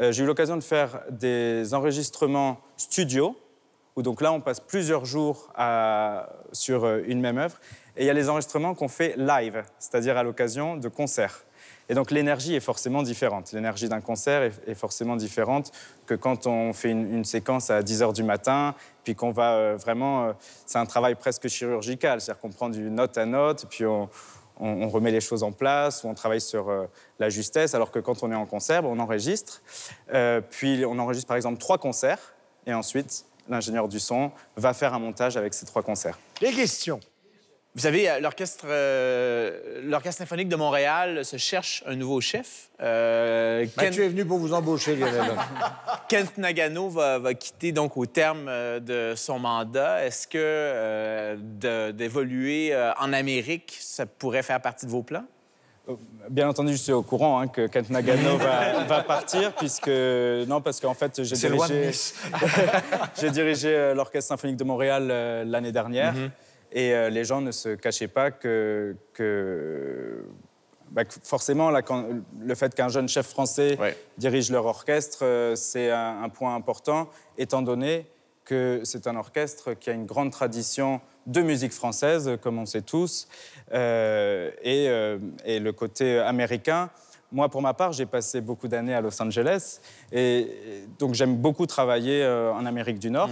Euh, J'ai eu l'occasion de faire des enregistrements studio, où donc là, on passe plusieurs jours sur euh, une même œuvre. Et il y a les enregistrements qu'on fait live, c'est-à-dire à, l'occasion de concerts. Et donc l'énergie est forcément différente. L'énergie d'un concert est, forcément différente que quand on fait une, séquence à 10 h du matin, puis qu'on va euh, vraiment... c'est un travail presque chirurgical, c'est-à-dire qu'on prend du note à note, puis on, on- remet les choses en place, ou on travaille sur euh, la justesse, alors que quand on est en concert, on enregistre. Euh, puis on enregistre par exemple trois concerts, et ensuite l'ingénieur du son va faire un montage avec ces trois concerts. Les questions. Vous savez, euh, l'orchestre euh, l'Orchestre symphonique de Montréal se cherche un nouveau chef. Euh, Bah, Ken- tu es venu pour vous embaucher, Lionel. Kent Nagano va, va quitter donc au terme euh, de son mandat. Est-ce que euh, de- d'évoluer euh, en Amérique, ça pourrait faire partie de vos plans? Bien entendu, je suis au courant hein, que Kent Nagano va, va partir, puisque. Non, parce qu'en fait, j'ai dirigé, j'ai dirigé l'Orchestre symphonique de Montréal euh, l'année dernière. Et euh, les gens ne se cachaient pas que. que bah, que forcément, là, quand- le fait qu'un jeune chef français dirige leur orchestre, euh, c'est un, un point important, étant donné que c'est un orchestre qui a une grande tradition de musique française, comme on sait tous, euh, et, et le côté américain. Moi, pour ma part, j'ai passé beaucoup d'années à Los Angeles, et et donc j'aime beaucoup travailler en Amérique du Nord.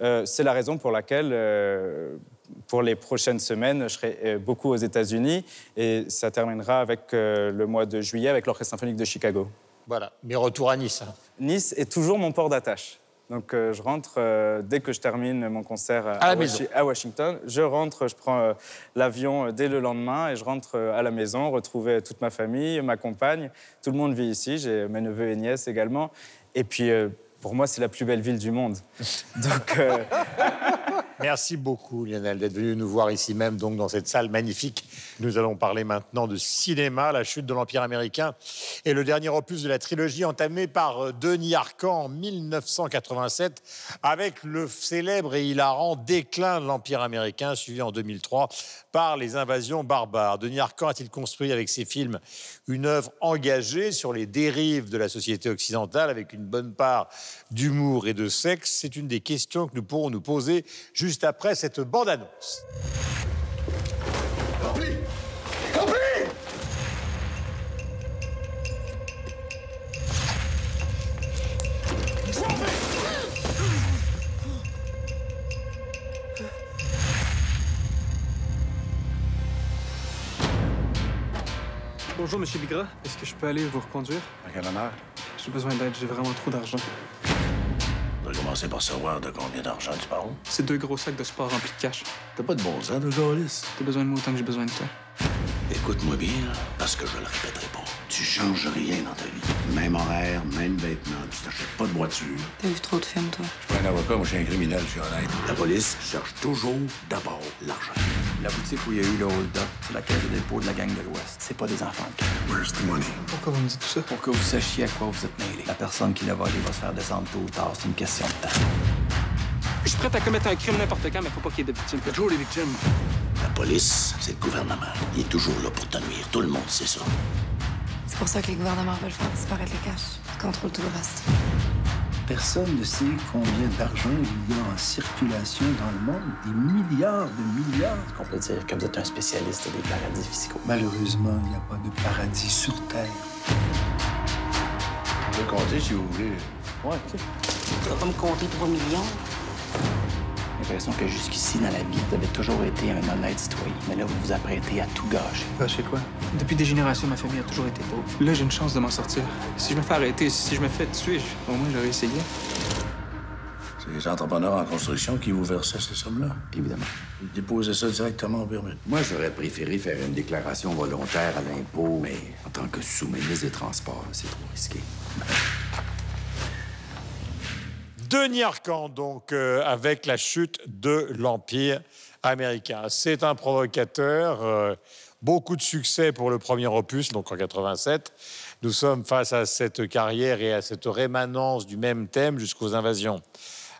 Euh, C'est la raison pour laquelle, pour les prochaines semaines, je serai euh, beaucoup aux États-Unis, et ça terminera avec euh, le mois de juillet avec l'Orchestre symphonique de Chicago. Voilà, mais retour à Nice. Nice est toujours mon port d'attache. Donc euh, je rentre euh, dès que je termine mon concert À la Washi- à Washington. Je rentre, je prends euh, l'avion dès le lendemain et je rentre à la maison, retrouver toute ma famille, ma compagne. Tout le monde vit ici, j'ai mes neveux et nièces également. Et puis pour moi, c'est la plus belle ville du monde. Donc euh, Merci beaucoup, Lionel, d'être venu nous voir ici même, donc dans cette salle magnifique. Nous allons parler maintenant de cinéma, la chute de l'Empire américain et le dernier opus de la trilogie entamée par euh, Denis Arcand en 1987 avec le célèbre et hilarant déclin de l'Empire américain suivi en 2003 par les invasions barbares. Denis Arcand a-t-il construit avec ses films une œuvre engagée sur les dérives de la société occidentale avec une bonne part d'humour et de sexe C'est une des questions que nous pourrons nous poser juste après cette bande-annonce. Bonjour, Monsieur Bigra. Est-ce que je peux aller vous reconduire? À quel honneur? J'ai besoin d'aide, j'ai vraiment trop d'argent. Commencer par savoir de combien d'argent tu parles. C'est deux gros sacs de sport remplis de cash. T'as pas de bon sens de gaulis. T'as besoin de moi autant que j'ai besoin de toi. Écoute-moi bien, parce que je le répéterai pas. Tu changes rien dans ta vie. Même horaire, même vêtements, tu t'achètes pas de voiture. T'as vu trop de films, toi? Je suis pas un avocat, moi je suis un criminel, je suis honnête. La police cherche toujours d'abord l'argent. La boutique où il y a eu le hold-up, c'est la caisse de dépôt de la gang de l'Ouest. C'est pas des enfants de. Where's the money? Pourquoi vous me dites tout ça? Pour que vous sachiez à quoi vous êtes mêlés. La personne qui l'a volé va se faire descendre tôt ou tard. C'est une question de temps. Je suis prêt à commettre un crime n'importe quand, mais faut pas qu'il y ait de victimes. toujours les victimes. La police, c'est le gouvernement. Il est toujours là pour te nuire. Tout le monde sait ça. C'est pour ça que les gouvernements veulent faire disparaître le cash. Ils contrôlent tout le reste. Personne ne sait combien d'argent il y a en circulation dans le monde. Des milliards de milliards. On peut dire que vous êtes un spécialiste des paradis fiscaux. Malheureusement, il n'y a pas de paradis sur Terre. Je peux compter si vous voulez. Ouais, OK. Tu vas pas me compter 3 millions? J'ai l'impression que jusqu'ici, dans la vie, vous avez toujours été un honnête citoyen. Mais là, vous vous apprêtez à tout gâcher. Gâcher quoi? Depuis des générations, ma famille a toujours été pauvre. Là, j'ai une chance de m'en sortir. Si je me fais arrêter, si je me fais tuer, je- au moins j'aurais essayé. C'est les entrepreneurs en construction qui vous versaient ces sommes-là? Évidemment. Vous déposez ça directement au permis. Moi, j'aurais préféré faire une déclaration volontaire à l'impôt, mais en tant que sous-ministre des Transports, c'est trop risqué. Denis Arcand, donc, euh, avec la chute de l'Empire américain. C'est un provocateur. euh, beaucoup de succès pour le premier opus, donc en 87. Nous sommes face à cette carrière et à cette rémanence du même thème jusqu'aux invasions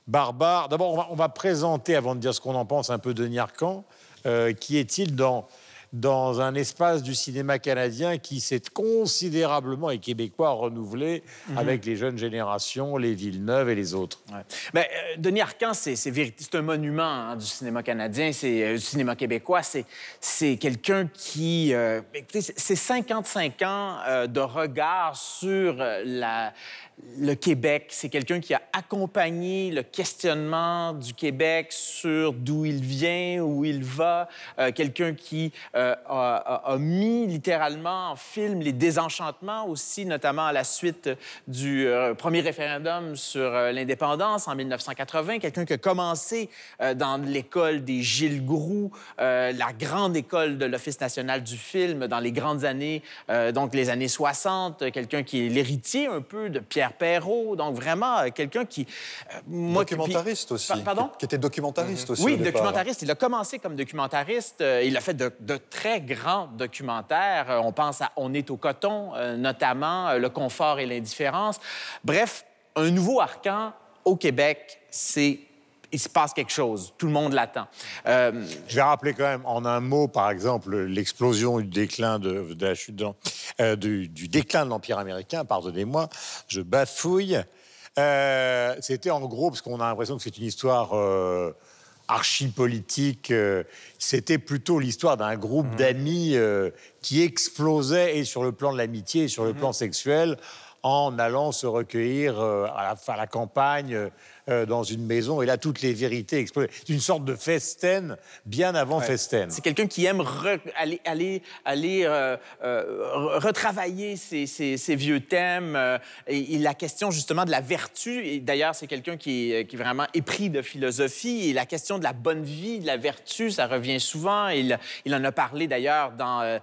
barbares. D'abord, on va, présenter, avant de dire ce qu'on en pense, un peu Denis Arcand. Euh, qui est-il dans, dans un espace du cinéma canadien qui s'est considérablement et québécois renouvelé Mhm. avec les jeunes générations, les Villeneuve et les autres Ben, euh, Denis Arcand, c'est un monument hein, du cinéma canadien, c'est euh, du cinéma québécois. C'est quelqu'un qui, euh, écoutez, c'est- c'est 55 ans euh, de regard sur la, le Québec. C'est quelqu'un qui a accompagné le questionnement du Québec sur d'où il vient, où il va. Euh, quelqu'un qui euh, a, mis littéralement en film les désenchantements aussi, notamment à la suite du euh, premier référendum sur l'indépendance en 1980. Quelqu'un qui a commencé dans l'école des Gilles Groux, la grande école de l'Office national du film dans les grandes années, donc les années 60. Quelqu'un qui est l'héritier un peu de Pierre Perrault. Donc vraiment euh, quelqu'un qui... euh, moi, Documentariste aussi. Pa- Pardon? Qui, était documentariste aussi. Oui, au départ. documentariste. Il a commencé comme documentariste. Euh, il a fait de, de très grands documentaires. On pense à On est au coton, notamment Le confort et l'indifférence. Bref, un nouveau Arcan au Québec, c'est il se passe quelque chose. Tout le monde l'attend. Euh, Je vais rappeler quand même en un mot, par exemple, l'explosion du déclin de, de la chute de euh, du, du déclin de l'Empire américain. Pardonnez-moi, je bafouille. Euh, C'était en gros, parce qu'on a l'impression que c'est une histoire archi-politique. euh, C'était plutôt l'histoire d'un groupe Mhm. d'amis euh, qui explosait et sur le plan de l'amitié et sur le Mhm. plan sexuel en allant se recueillir euh, à, la, à la campagne euh, dans une maison. Et là, toutes les vérités explosaient. C'est une sorte de festen bien avant festen. C'est quelqu'un qui aime re- aller, aller, aller euh, euh, re- retravailler ses, ses- ses vieux thèmes et, et la question justement de la vertu. Et d'ailleurs, c'est quelqu'un qui est, qui est vraiment épris de philosophie et la question de la bonne vie, de la vertu, ça revient souvent. Il, il en a parlé d'ailleurs dans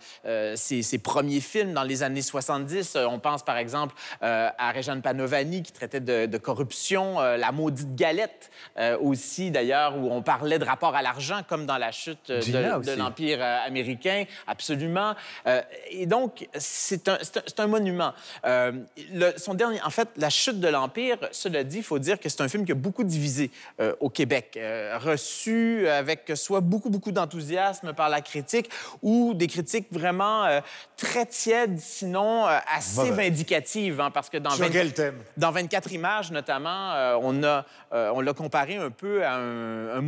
ses, ses premiers films dans les années 70. Euh, On pense par exemple à Réjeanne Panovani qui traitait de, de corruption, euh, La maudite galette euh, aussi d'ailleurs, où on parlait de rapport à l'argent comme dans la chute euh, de, l'Empire euh, américain, absolument. Euh, et donc, c'est un, un- un monument. Le- son dernier, en fait, La chute de l'Empire, cela dit, il faut dire que c'est un film qui a beaucoup divisé au Québec, reçu avec soit beaucoup, beaucoup d'enthousiasme par la critique ou des critiques vraiment très tièdes, sinon assez vindicatives, hein, parce que dans Sur 20 quel thème? dans 24 images, notamment, on a, euh, on l'a comparé un peu à un, un.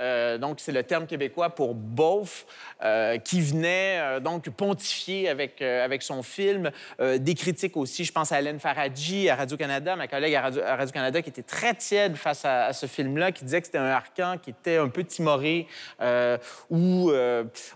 Euh, donc, c'est le terme québécois pour beauf, qui venait euh, donc pontifier avec, avec son film. Des critiques aussi, je pense à Hélène Faradji à Radio-Canada, ma collègue à Radio- à Radio-Canada, qui était très tiède face à, ce film-là, qui disait que c'était un arcan qui était un peu timoré, où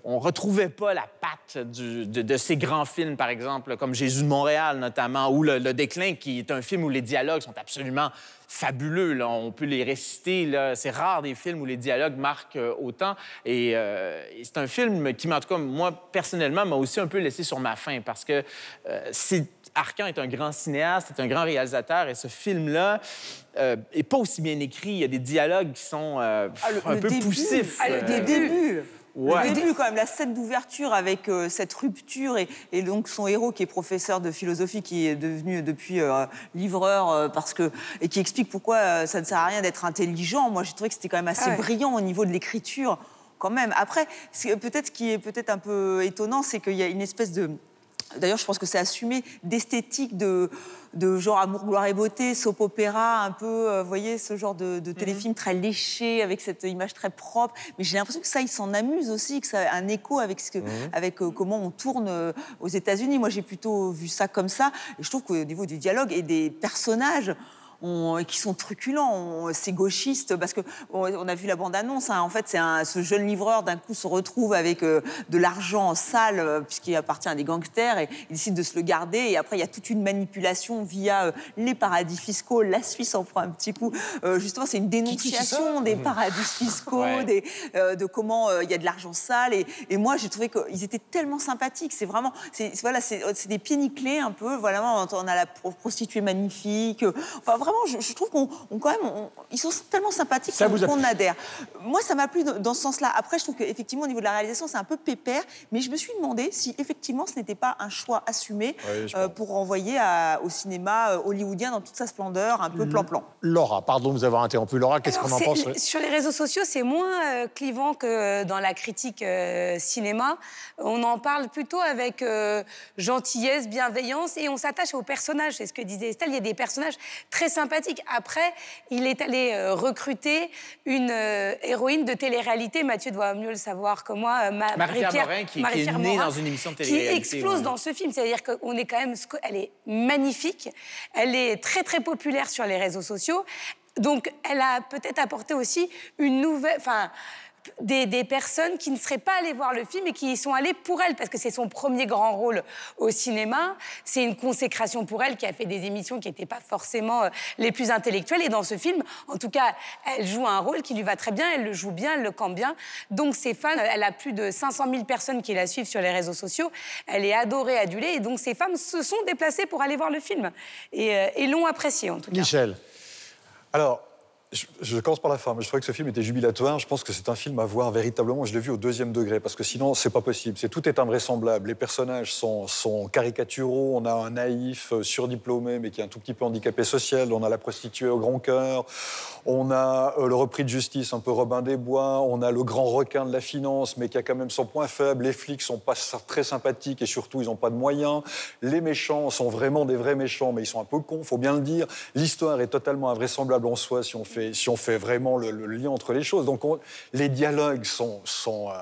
on retrouvait pas la patte de, de ces grands films, par exemple, comme Jésus de Montréal, notamment, ou Le Déclin, qui est un film où les dialogues sont absolument fabuleux. Là. On peut les réciter. C'est rare des films où les dialogues marquent euh, autant. Et, euh, et c'est un film qui, en tout cas, moi, personnellement, m'a aussi un peu laissé sur ma faim parce que euh, c'est... Arcan est un grand cinéaste, un grand réalisateur, et ce film-là euh, est pas aussi bien écrit. Il y a des dialogues qui sont euh, Ah, le, un le peu début, poussifs. Ah, le Euh, début. Ouais. Le début, quand même, la scène d'ouverture avec euh, cette rupture et, et donc son héros qui est professeur de philosophie, qui est devenu depuis euh, livreur euh, parce que et qui explique pourquoi euh, ça ne sert à rien d'être intelligent. Moi, j'ai trouvé que c'était quand même assez Ah ouais. brillant au niveau de l'écriture, quand même. Après, peut-être ce qui est peut-être un peu étonnant, c'est qu'il y a une espèce de D'ailleurs, je pense que c'est assumé d'esthétique de, de genre amour, gloire et beauté, soap opéra, un peu, euh, vous voyez, ce genre de, de téléfilm très léché, avec cette image très propre. Mais j'ai l'impression que ça, ils s'en amusent aussi, que ça a un écho avec, ce que, avec euh, comment on tourne euh, aux États-Unis. Moi, j'ai plutôt vu ça comme ça. Et je trouve qu'au niveau du dialogue et des personnages, on- qui sont truculents, on- c'est gauchiste, parce que on, on a vu la bande-annonce. hein. En fait, c'est ce jeune livreur d'un coup se retrouve avec euh, de l'argent sale euh, puisqu'il appartient à des gangsters et il décide de se le garder. Et après, il y a toute une manipulation via euh, les paradis fiscaux. La Suisse en prend un petit coup. Euh, justement, c'est une dénonciation des paradis fiscaux, Ouais. des, euh, de comment euh, il y a de l'argent sale. Et, et moi, j'ai trouvé qu'ils étaient tellement sympathiques. C'est vraiment, c'est voilà, des pieds nickelés un peu. Voilà, on a la pro- prostituée magnifique. Enfin, vraiment, je, je trouve qu'on on, quand même, on- ils sont tellement sympathiques Ça qu'on a adhère. Moi, ça m'a plu dans, dans ce sens-là. Après, je trouve qu'effectivement, au niveau de la réalisation, c'est un peu pépère. Mais je me suis demandé si effectivement, ce n'était pas un choix assumé Oui, euh, pour renvoyer à- au cinéma euh, hollywoodien dans toute sa splendeur, un peu plan-plan. Laura, pardon de vous avoir interrompu. Laura, qu'est-ce qu'on en pense Sur les réseaux sociaux, c'est moins euh, clivant que dans la critique euh, cinéma. On en parle plutôt avec euh, gentillesse, bienveillance, et on s'attache aux personnages. C'est ce que disait Estelle. Il y a des personnages très Après, il est allé euh, recruter une euh, héroïne de télé-réalité. Mathieu doit mieux le savoir que moi. euh, Ma- Marie-Pierre Morin, qui- qui est née Morin, dans une émission de Qui télé-réalité, explose ouais. dans ce film. C'est-à-dire qu'on est quand même... Elle est magnifique. Elle est très, très populaire sur les réseaux sociaux. Donc, elle a peut-être apporté aussi une nouvelle... Enfin, des, personnes qui ne seraient pas allées voir le film et qui y sont allées pour elle, parce que c'est son premier grand rôle au cinéma. C'est une consécration pour elle qui a fait des émissions qui n'étaient pas forcément euh, les plus intellectuelles. Et dans ce film, en tout cas, elle joue un rôle qui lui va très bien, elle le joue bien, elle le campe bien. Donc ses fans, elle a plus de 500 000 personnes qui la suivent sur les réseaux sociaux. Elle est adorée, adulée. Et donc ces femmes se sont déplacées pour aller voir le film. Et, euh, et l'ont apprécié, en tout cas. Michel. Alors, je, commence par la fin. Je trouvais que ce film était jubilatoire. Je pense que c'est un film à voir véritablement. Je l'ai vu au deuxième degré parce que sinon, c'est pas possible. Tout est invraisemblable. Les personnages sont, sont caricaturaux. On a un naïf euh, surdiplômé mais qui est un tout petit peu handicapé social. On a la prostituée au grand cœur. On a euh, le repris de justice un peu Robin des Bois. On a le grand requin de la finance mais qui a quand même son point faible. Les flics sont pas très sympathiques et surtout ils n'ont pas de moyens. Les méchants sont vraiment des vrais méchants mais ils sont un peu cons, faut bien le dire. L'histoire est totalement invraisemblable en soi si on fait si on fait vraiment le, lien entre les choses. Donc on- les dialogues sont... euh,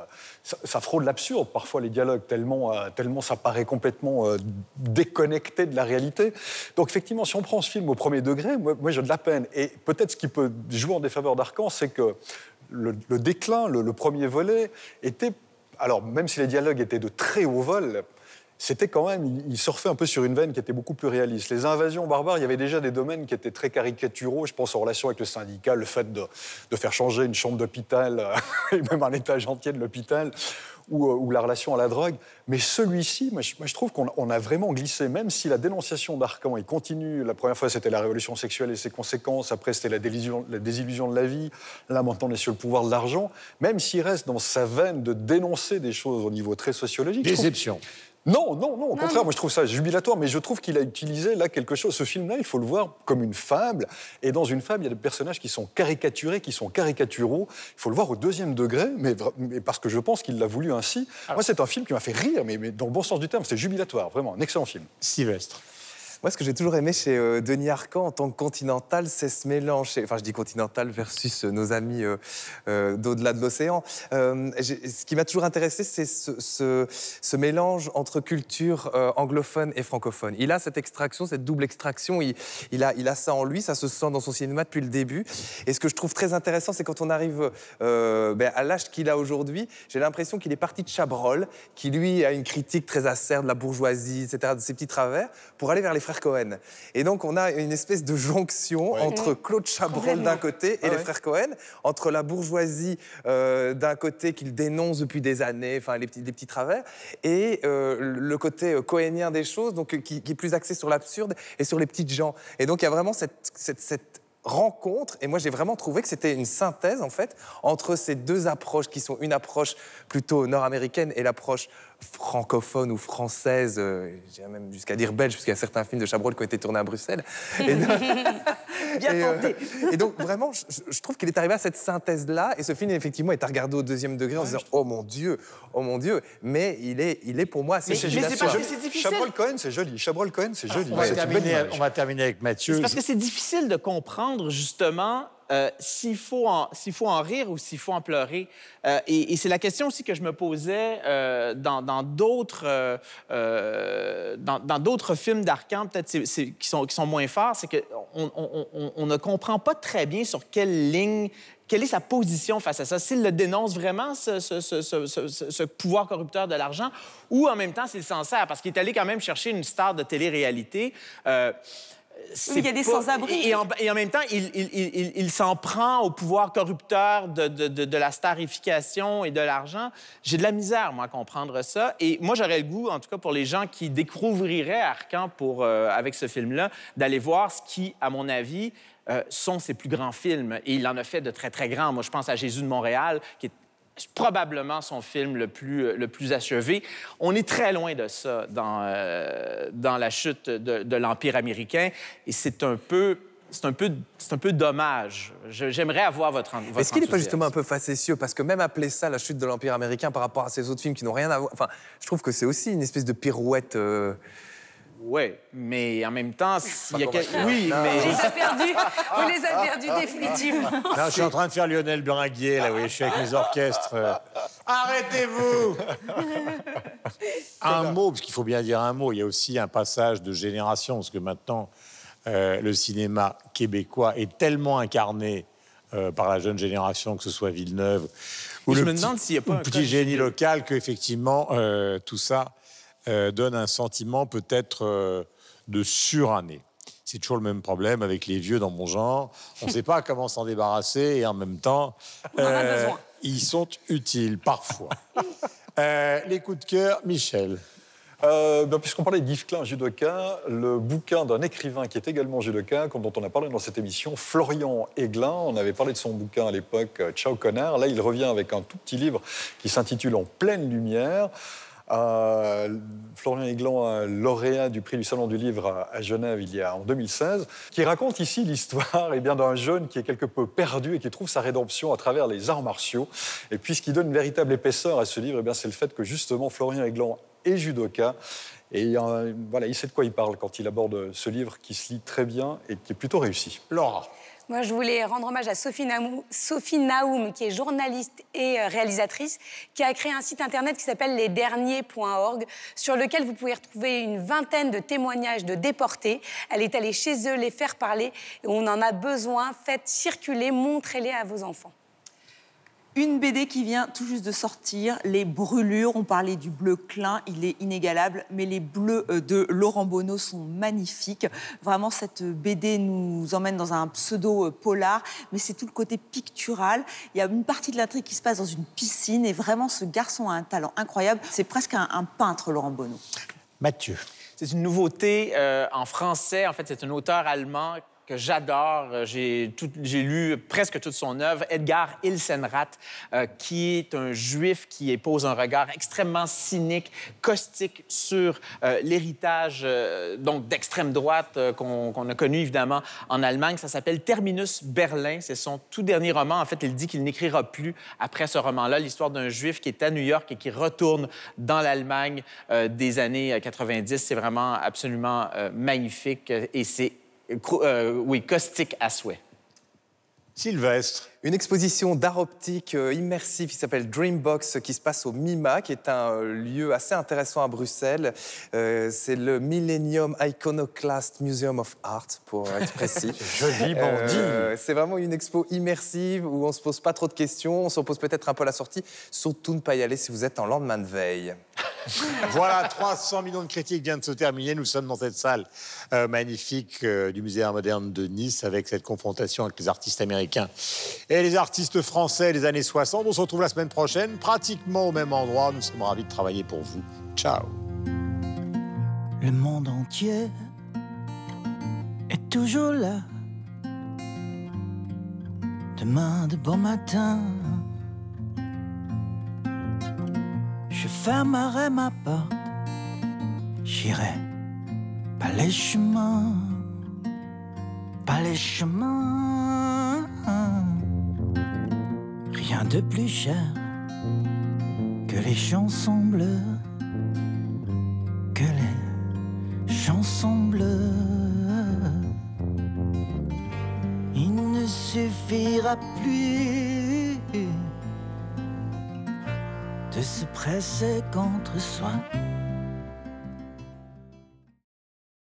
ça, fraude l'absurde parfois les dialogues, tellement, euh, tellement ça paraît complètement euh, déconnecté de la réalité. Donc effectivement, si on prend ce film au premier degré, moi, j'ai de la peine. Et peut-être ce qui peut jouer en défaveur d'Arcan, c'est que le, déclin, le premier volet, était... Alors même si les dialogues étaient de très haut vol, c'était quand même, il, surfait un peu sur une veine qui était beaucoup plus réaliste. Les invasions barbares, il y avait déjà des domaines qui étaient très caricaturaux. Je pense en relation avec le syndicat, le fait de, faire changer une chambre d'hôpital, euh, et même un étage entier de l'hôpital, ou, euh, ou la relation à la drogue. Mais celui-ci, moi, je, trouve qu'on on a vraiment glissé, même si la dénonciation d'Arcan, il continue. La première fois, c'était la révolution sexuelle et ses conséquences. Après, c'était la désillusion, de la vie. Là, maintenant, on est sur le pouvoir de l'argent. Même s'il reste dans sa veine de dénoncer des choses au niveau très sociologique. je trouve- Déception. Non, non, non, au Non, contraire, non. moi je trouve ça jubilatoire, mais je trouve qu'il a utilisé là quelque chose. Ce film-là, il faut le voir comme une fable, et dans une fable, il y a des personnages qui sont caricaturés, qui sont caricaturaux. Il faut le voir au deuxième degré, mais, parce que je pense qu'il l'a voulu ainsi. Moi, c'est un film qui m'a fait rire, mais, mais dans le bon sens du terme, c'est jubilatoire, vraiment, un excellent film. Sylvestre. Moi, ce que j'ai toujours aimé chez euh, Denis Arcand en tant que continental, c'est ce mélange. Enfin, je dis continental versus euh, nos amis euh, euh, d'au-delà de l'océan. Ce qui m'a toujours intéressé, c'est ce, mélange entre culture anglophone et francophone. Il a cette extraction, cette double extraction. Il, a, ça en lui, ça se sent dans son cinéma depuis le début. Et ce que je trouve très intéressant, c'est quand on arrive ben, à l'âge qu'il a aujourd'hui, j'ai l'impression qu'il est parti de Chabrol, qui lui a une critique très acerbe de la bourgeoisie, etc., de ses petits travers, pour aller vers les frères Cohen. Et donc on a une espèce de jonction entre Mm. Claude Chabrol d'un côté et Ah les ouais. frères Cohen, entre la bourgeoisie euh, d'un côté qu'il dénonce depuis des années, enfin les petits, les petits travers, et euh, le côté euh, cohénien des choses, donc qui, qui est plus axé sur l'absurde et sur les petites gens. Et donc il y a vraiment cette, cette- cette rencontre, et moi j'ai vraiment trouvé que c'était une synthèse en fait entre ces deux approches qui sont une approche plutôt nord-américaine et l'approche francophone ou française, euh, j'irais même jusqu'à dire belge, puisqu'il y a certains films de Chabrol qui ont été tournés à Bruxelles. Et donc- Bien et, euh, tenté. et donc vraiment, je, je trouve qu'il est arrivé à cette synthèse-là, et ce film effectivement est à regarder au deuxième degré en se disant oh mon Dieu, oh mon Dieu, mais il est, il est pour moi assez jubilatoire. Chabrol Cohen, c'est joli. Chabrol Cohen, c'est joli. On va, terminer, on va terminer avec Mathieu. C'est parce que c'est difficile de comprendre, justement, euh, s'il faut, faut en rire ou s'il faut en pleurer. Euh, et c'est la question aussi que je me posais euh, dans d'autres dans, dans films d'Arcan, peut-être qui, sont, qui sont moins forts, c'est qu'on on, ne comprend pas très bien sur quelle ligne quelle est sa position face à ça? S'il le dénonce vraiment, ce, pouvoir corrupteur de l'argent, ou en même temps s'il s'en sert, parce qu'il est allé quand même chercher une star de télé-réalité. Il y a des pas- sans-abri. Et en, et en même temps, il, il- il- il- il s'en prend au pouvoir corrupteur de, de- de- de la starification et de l'argent. J'ai de la misère, moi, à comprendre ça. Et moi, j'aurais le goût, en tout cas pour les gens qui découvriraient Arcan pour, euh, avec ce film-là, d'aller voir ce qui, à mon avis, euh, sont ses plus grands films. Et il en a fait de très, très grands. Moi, je pense à Jésus de Montréal, qui est probablement son film le plus, le plus achevé. On est très loin de ça dans, euh, dans la chute de, de l'Empire américain et c'est un peu... C'est un, peu, c'est un peu dommage. J'aimerais avoir votre, votre Est-ce qu'il n'est pas justement un peu facétieux? Parce que même appeler ça la chute de l'Empire américain par rapport à ces autres films qui n'ont rien à voir. Enfin, je trouve que c'est aussi une espèce de pirouette. euh, Oui, mais en même temps, y a. Oui, Non. mais... On les a perdus. On les a perdus définitivement. Non, je suis en train de faire Lionel Bringuier, là, oui, je suis avec mes orchestres. Arrêtez-vous Un mot, parce qu'il faut bien dire un mot, il y a aussi un passage de génération, parce que maintenant, euh, le cinéma québécois est tellement incarné euh, par la jeune génération, que ce soit Villeneuve ou je le me petit- demande s'il y a pas ou un le petit code génie de- local, qu'effectivement, euh, tout ça euh, donne un sentiment peut-être euh, de surannée. C'est toujours le même problème avec les vieux dans mon genre. On ne sait pas comment s'en débarrasser et en même temps, en euh, ils sont utiles parfois. Euh, les coups de cœur, Michel. Euh, ben, Puisqu'on parlait d'Yves Klein, judoka, le bouquin d'un écrivain qui est également judoka, comme dont on a parlé dans cette émission, Florian Aiglin. On avait parlé de son bouquin à l'époque, Ciao connard. Là, il revient avec un tout petit livre qui s'intitule En pleine lumière. Florian Aiglin, un lauréat du prix du Salon du Livre à, Genève il y a en 2016, qui raconte ici l'histoire eh d'un jeune qui est quelque peu perdu et qui trouve sa rédemption à travers les arts martiaux. Et puis ce qui donne une véritable épaisseur à ce livre, eh bien, c'est le fait que justement Florian Aiglin et judoka. Et voilà, il sait de quoi il parle quand il aborde ce livre qui se lit très bien et qui est plutôt réussi. Laura. Moi, je voulais rendre hommage à Sophie Naoum, qui est journaliste et euh, réalisatrice, qui a créé un site internet qui s'appelle lesderniers.org, sur lequel vous pouvez retrouver une vingtaine de témoignages de déportés. Elle est allée chez eux les faire parler. On en a besoin. Faites circuler, montrez-les à vos enfants. Une BD qui vient tout juste de sortir, Les Brûlures. On parlait du bleu Klein, il est inégalable, mais les bleus euh, de Laurent Bonneau sont magnifiques. Vraiment, cette BD nous emmène dans un pseudo-polar, mais c'est tout le côté pictural. Il y a une partie de l'intrigue qui se passe dans une piscine, et vraiment, ce garçon a un talent incroyable. C'est presque un, un peintre, Laurent Bonneau. Mathieu. C'est une nouveauté euh, en français. En fait, c'est un auteur allemand que j'adore. Euh, J'ai lu presque toute son œuvre, Edgar Ilsenrath, euh, qui est un juif qui pose un regard extrêmement cynique, caustique sur euh, l'héritage donc d'extrême droite qu'on a connu évidemment en Allemagne. Ça s'appelle Terminus Berlin. C'est son tout dernier roman. En fait, il dit qu'il n'écrira plus après ce roman-là l'histoire d'un juif qui est à New York et qui retourne dans l'Allemagne des années euh, 90. C'est vraiment absolument magnifique et c'est euh, oui, caustique à souhait. Sylvestre. Une exposition d'art optique euh, immersif qui s'appelle Dreambox, qui se passe au MIMA, qui est un euh, lieu assez intéressant à Bruxelles. Euh, c'est le Millennium Iconoclast Museum of Art, pour être précis. Joli bandit. Euh, c'est vraiment une expo immersive où on se pose pas trop de questions, on se pose peut-être un peu à la sortie. Surtout ne pas y aller si vous êtes en lendemain de veille. Voilà, 300 millions de critiques viennent de se terminer. Nous sommes dans cette salle euh, magnifique euh, du Musée d'art moderne de Nice avec cette confrontation avec les artistes américains et les artistes français des années 60. On se retrouve la semaine prochaine, pratiquement au même endroit. Nous sommes ravis de travailler pour vous. Ciao. Le monde entier est toujours là. Demain de bon matin, je fermerai ma porte. J'irai pas les chemins, pas les chemins. De plus cher que les chansons bleues, que les chansons bleues. Il ne suffira plus de se presser contre soi